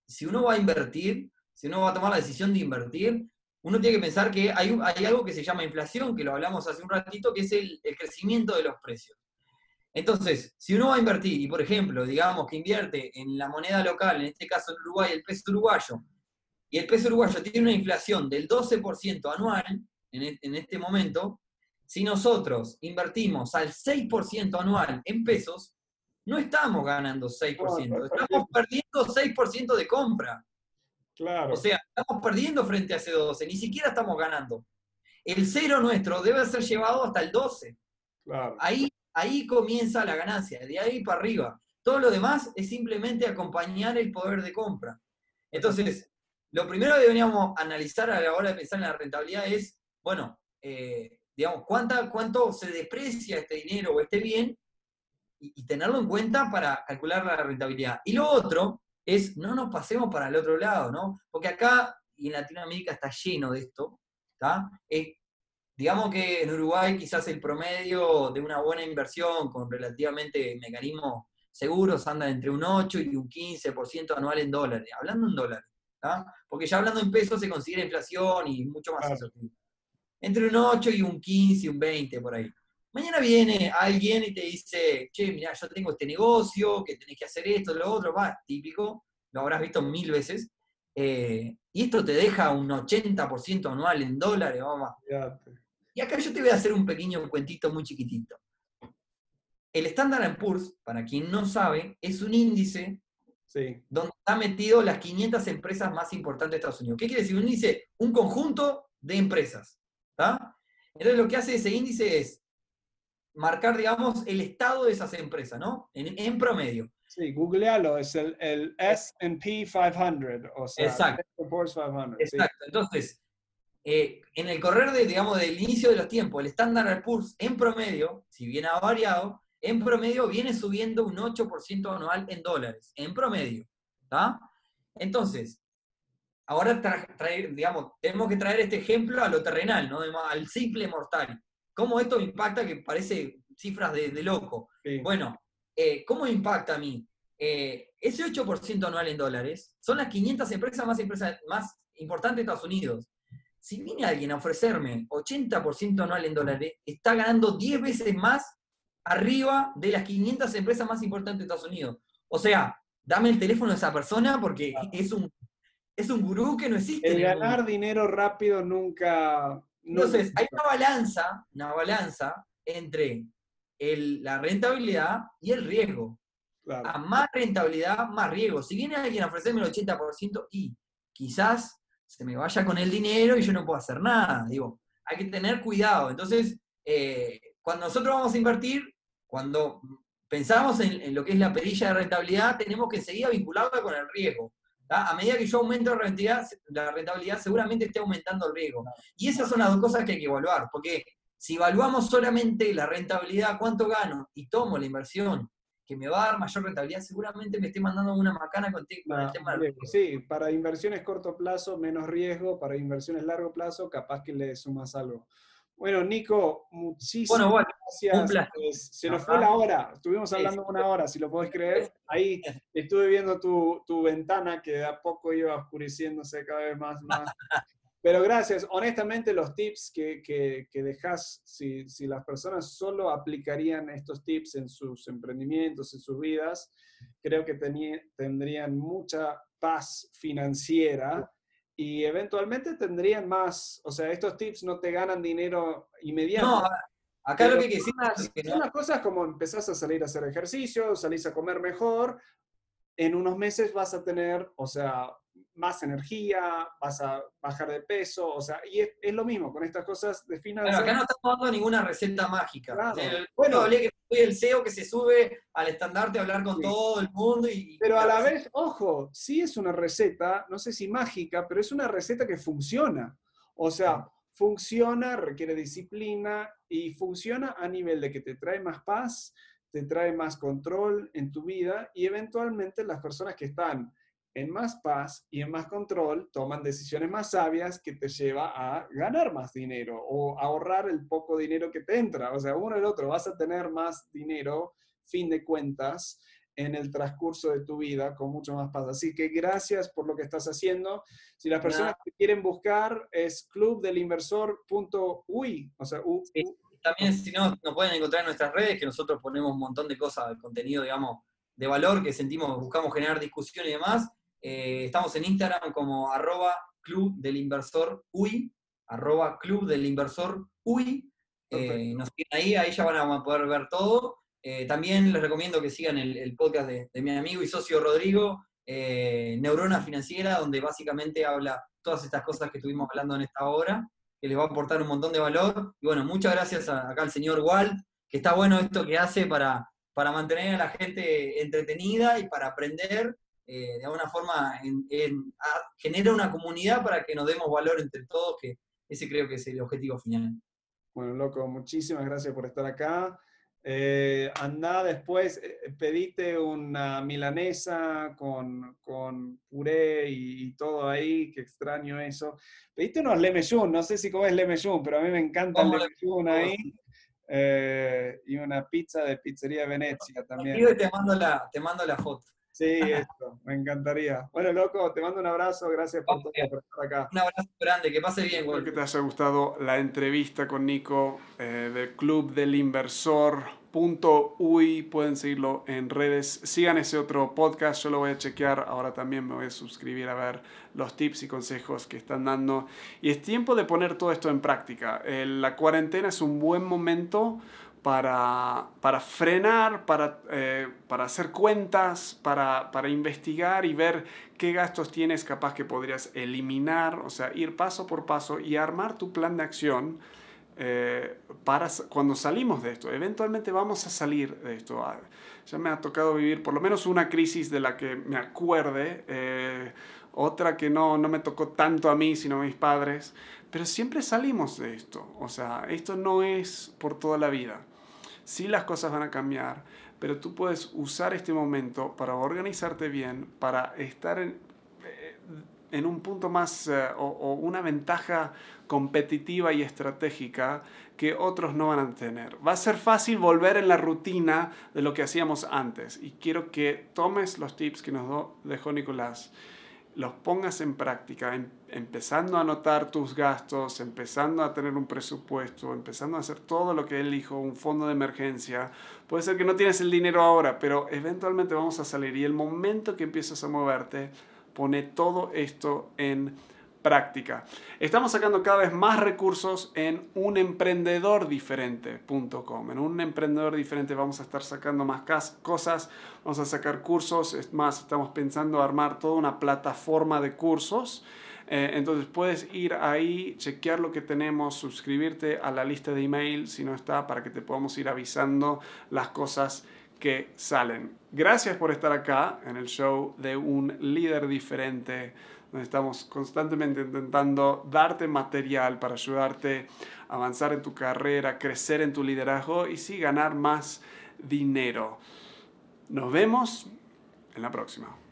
si uno va a invertir, si uno va a tomar la decisión de invertir, uno tiene que pensar que hay, hay algo que se llama inflación, que lo hablamos hace un ratito, que es el, crecimiento de los precios. Entonces, si uno va a invertir y, por ejemplo, digamos que invierte en la moneda local, en este caso en Uruguay, el peso uruguayo, y el peso uruguayo tiene una inflación del 12% anual en, e, en este momento, si nosotros invertimos al 6% anual en pesos, no estamos ganando 6%, estamos perdiendo 6% de compra. Claro. O sea, estamos perdiendo frente a ese 12, ni siquiera estamos ganando. El cero nuestro debe ser llevado hasta el 12. Claro. Ahí, ahí comienza la ganancia, de ahí para arriba. Todo lo demás es simplemente acompañar el poder de compra. Entonces, lo primero que deberíamos analizar a la hora de pensar en la rentabilidad es, bueno, eh, digamos, ¿cuánta, ¿cuánto se deprecia este dinero o este bien y, tenerlo en cuenta para calcular la rentabilidad. Y lo otro es, no nos pasemos para el otro lado, ¿no? Porque acá y en Latinoamérica está lleno de esto, ¿está? Digamos que en Uruguay quizás el promedio de una buena inversión con relativamente mecanismos seguros anda entre un 8 y un 15% anual en dólares, hablando en dólares. Porque ya hablando en pesos se considera inflación y mucho más eso. Entre un 8 y un 15, un 20 por ahí. Mañana viene alguien y te dice, che, mira, yo tengo este negocio, que tenés que hacer esto, lo otro, va, típico, lo habrás visto mil veces. Eh, y esto te deja un 80% anual en dólares, vamos. Y acá yo te voy a hacer un pequeño cuentito muy chiquitito. El Standard Poor's, para quien no sabe, es un índice donde está metido las 500 empresas más importantes de Estados Unidos. ¿Qué quiere decir? Un índice, un conjunto de empresas. Entonces lo que hace ese índice es marcar, digamos, el estado de esas empresas, ¿no? En, promedio. Sí, googlealo, es el, el S&P 500, o sea, Exacto. Exacto. Entonces, eh, en el correr de, digamos, del inicio de los tiempos, el Standard Poor's en promedio, si bien ha variado, en promedio viene subiendo un 8% anual en dólares, en promedio. Entonces, ahora traer, digamos, tenemos que traer este ejemplo a lo terrenal, ¿no? al simple mortal. ¿Cómo esto impacta? Que parece cifras de, loco. Bueno, eh, ¿cómo impacta a mí? Eh, ese 8% anual en dólares son las 500 empresas más, empresas más importantes de Estados Unidos. Si viene alguien a ofrecerme 80% anual en dólares, está ganando 10 veces más arriba de las 500 empresas más importantes de Estados Unidos. O sea, dame el teléfono de esa persona porque es un, es un gurú que no existe. El ganar dinero rápido nunca... Entonces, hay una balanza, una balanza entre la rentabilidad y el riesgo. A más rentabilidad, más riesgo. Si viene alguien a ofrecerme el 80% y quizás se me vaya con el dinero y yo no puedo hacer nada. Digo, hay que tener cuidado. Entonces, eh, cuando nosotros vamos a invertir, cuando pensamos en, lo que es la perilla de rentabilidad, tenemos que seguir vincularla con el riesgo. A medida que yo aumento la rentabilidad, la rentabilidad, seguramente esté aumentando el riesgo. Y esas son las dos cosas que hay que evaluar, porque si evaluamos solamente la rentabilidad, cuánto gano, y tomo la inversión que me va a dar mayor rentabilidad, seguramente me esté mandando una macana con, el tema del Sí, para inversiones corto plazo, menos riesgo, para inversiones largo plazo, capaz que le sumas algo. Bueno, Nico, muchísimas gracias. Pues, se nos fue la hora, estuvimos hablando una hora, si lo podés creer. Ahí estuve viendo tu, tu, ventana que de a poco iba oscureciéndose cada vez más. más. Pero gracias. Honestamente, los tips que, que, que dejas, si, si, las personas solo aplicarían estos tips en sus emprendimientos, en sus vidas, creo que tendrían mucha paz financiera y eventualmente tendrían más, o sea, estos tips no te ganan dinero inmediato. No, acá lo que quisiera es que Son cosas como empezás a salir a hacer ejercicio, salís a comer mejor, en unos meses vas a tener, o sea, más energía, vas a bajar de peso, o sea, y es, lo mismo con estas cosas de finanzas. Pero acá no estamos dando ninguna receta mágica. bueno, hablé que soy el CEO que se sube al estandarte a hablar con todo el mundo y... Pero a la vez, ojo, sí es una receta, no sé si mágica, pero es una receta que funciona. O sea, funciona, requiere disciplina y funciona a nivel de que te trae más paz, te trae más control en tu vida y eventualmente las personas que están en más paz y en más control toman decisiones más sabias que te lleva a ganar más dinero o ahorrar el poco dinero que te entra. O sea, uno el otro, vas a tener más dinero, fin de cuentas, en el transcurso de tu vida con mucho más paz. Así que gracias por lo que estás haciendo. Si las personas que quieren buscar es clubdelinversor.ui, o sea, También si no, nos pueden encontrar en nuestras redes, que nosotros ponemos un montón de cosas, contenido, digamos, de valor que sentimos, buscamos generar discusión y demás. Eh, estamos en Instagram como arroba club del inversor UI, arroba club del inversor UI. Eh, nos siguen ahí, ahí ya van a poder ver todo. Eh, también les recomiendo que sigan el, podcast de, mi amigo y socio Rodrigo, Neurona Financiera, donde básicamente habla todas estas cosas que estuvimos hablando en esta hora, que les va a aportar un montón de valor. Y bueno, muchas gracias acá al señor Walt, que está bueno esto que hace para, para mantener a la gente entretenida y para aprender eh, de alguna forma genera una comunidad para que nos demos valor entre todos, que ese creo que es el objetivo final. Bueno, loco, muchísimas gracias por estar acá. Eh, anda después, eh, pedite una milanesa con, con puré y, todo ahí, que extraño eso. Pediste unos lemejun, no sé si comes lemejun, pero a mí me encanta el lemejun ahí. y una pizza de Pizzería Venecia también. Te mando la, te mando la foto. Sí, esto, me encantaría. Bueno, loco, te mando un abrazo, gracias por, estar acá. Un abrazo grande, que pase bien. Espero que te haya gustado la entrevista con Nico eh, del Club del Inversor. Uy, pueden seguirlo en redes. Sigan ese otro podcast, yo lo voy a chequear. Ahora también me voy a suscribir a ver los tips y consejos que están dando. Y es tiempo de poner todo esto en práctica. Eh, la cuarentena es un buen momento para, para frenar, para, eh, para hacer cuentas, para, para, investigar y ver qué gastos tienes capaz que podrías eliminar, o sea, ir paso por paso y armar tu plan de acción eh, para cuando salimos de esto. Eventualmente vamos a salir de esto. Ah, ya me ha tocado vivir por lo menos una crisis de la que me acuerde. Eh, otra que no, no me tocó tanto a mí, sino a mis padres. Pero siempre salimos de esto. O sea, esto no es por toda la vida. Sí las cosas van a cambiar, pero tú puedes usar este momento para organizarte bien, para estar en, eh, un punto más eh, o, o, una ventaja competitiva y estratégica que otros no van a tener. Va a ser fácil volver en la rutina de lo que hacíamos antes y quiero que tomes los tips que nos dejó Nicolás los pongas en práctica, em, empezando a anotar tus gastos, empezando a tener un presupuesto, empezando a hacer todo lo que él dijo, un fondo de emergencia. Puede ser que no tienes el dinero ahora, pero eventualmente vamos a salir y el momento que empiezas a moverte, pone todo esto en práctica. Estamos sacando cada vez más recursos en unemprendedordiferente.com. En un emprendedor diferente vamos a estar sacando más cosas, vamos a sacar cursos, es más, estamos pensando armar toda una plataforma de cursos. Eh, entonces puedes ir ahí, chequear lo que tenemos, suscribirte a la lista de email si no está, para que te podamos ir avisando las cosas que salen. Gracias por estar acá en el show de un líder diferente estamos constantemente intentando darte material para ayudarte a avanzar en tu carrera, crecer en tu liderazgo y sí ganar más dinero. Nos vemos en la próxima.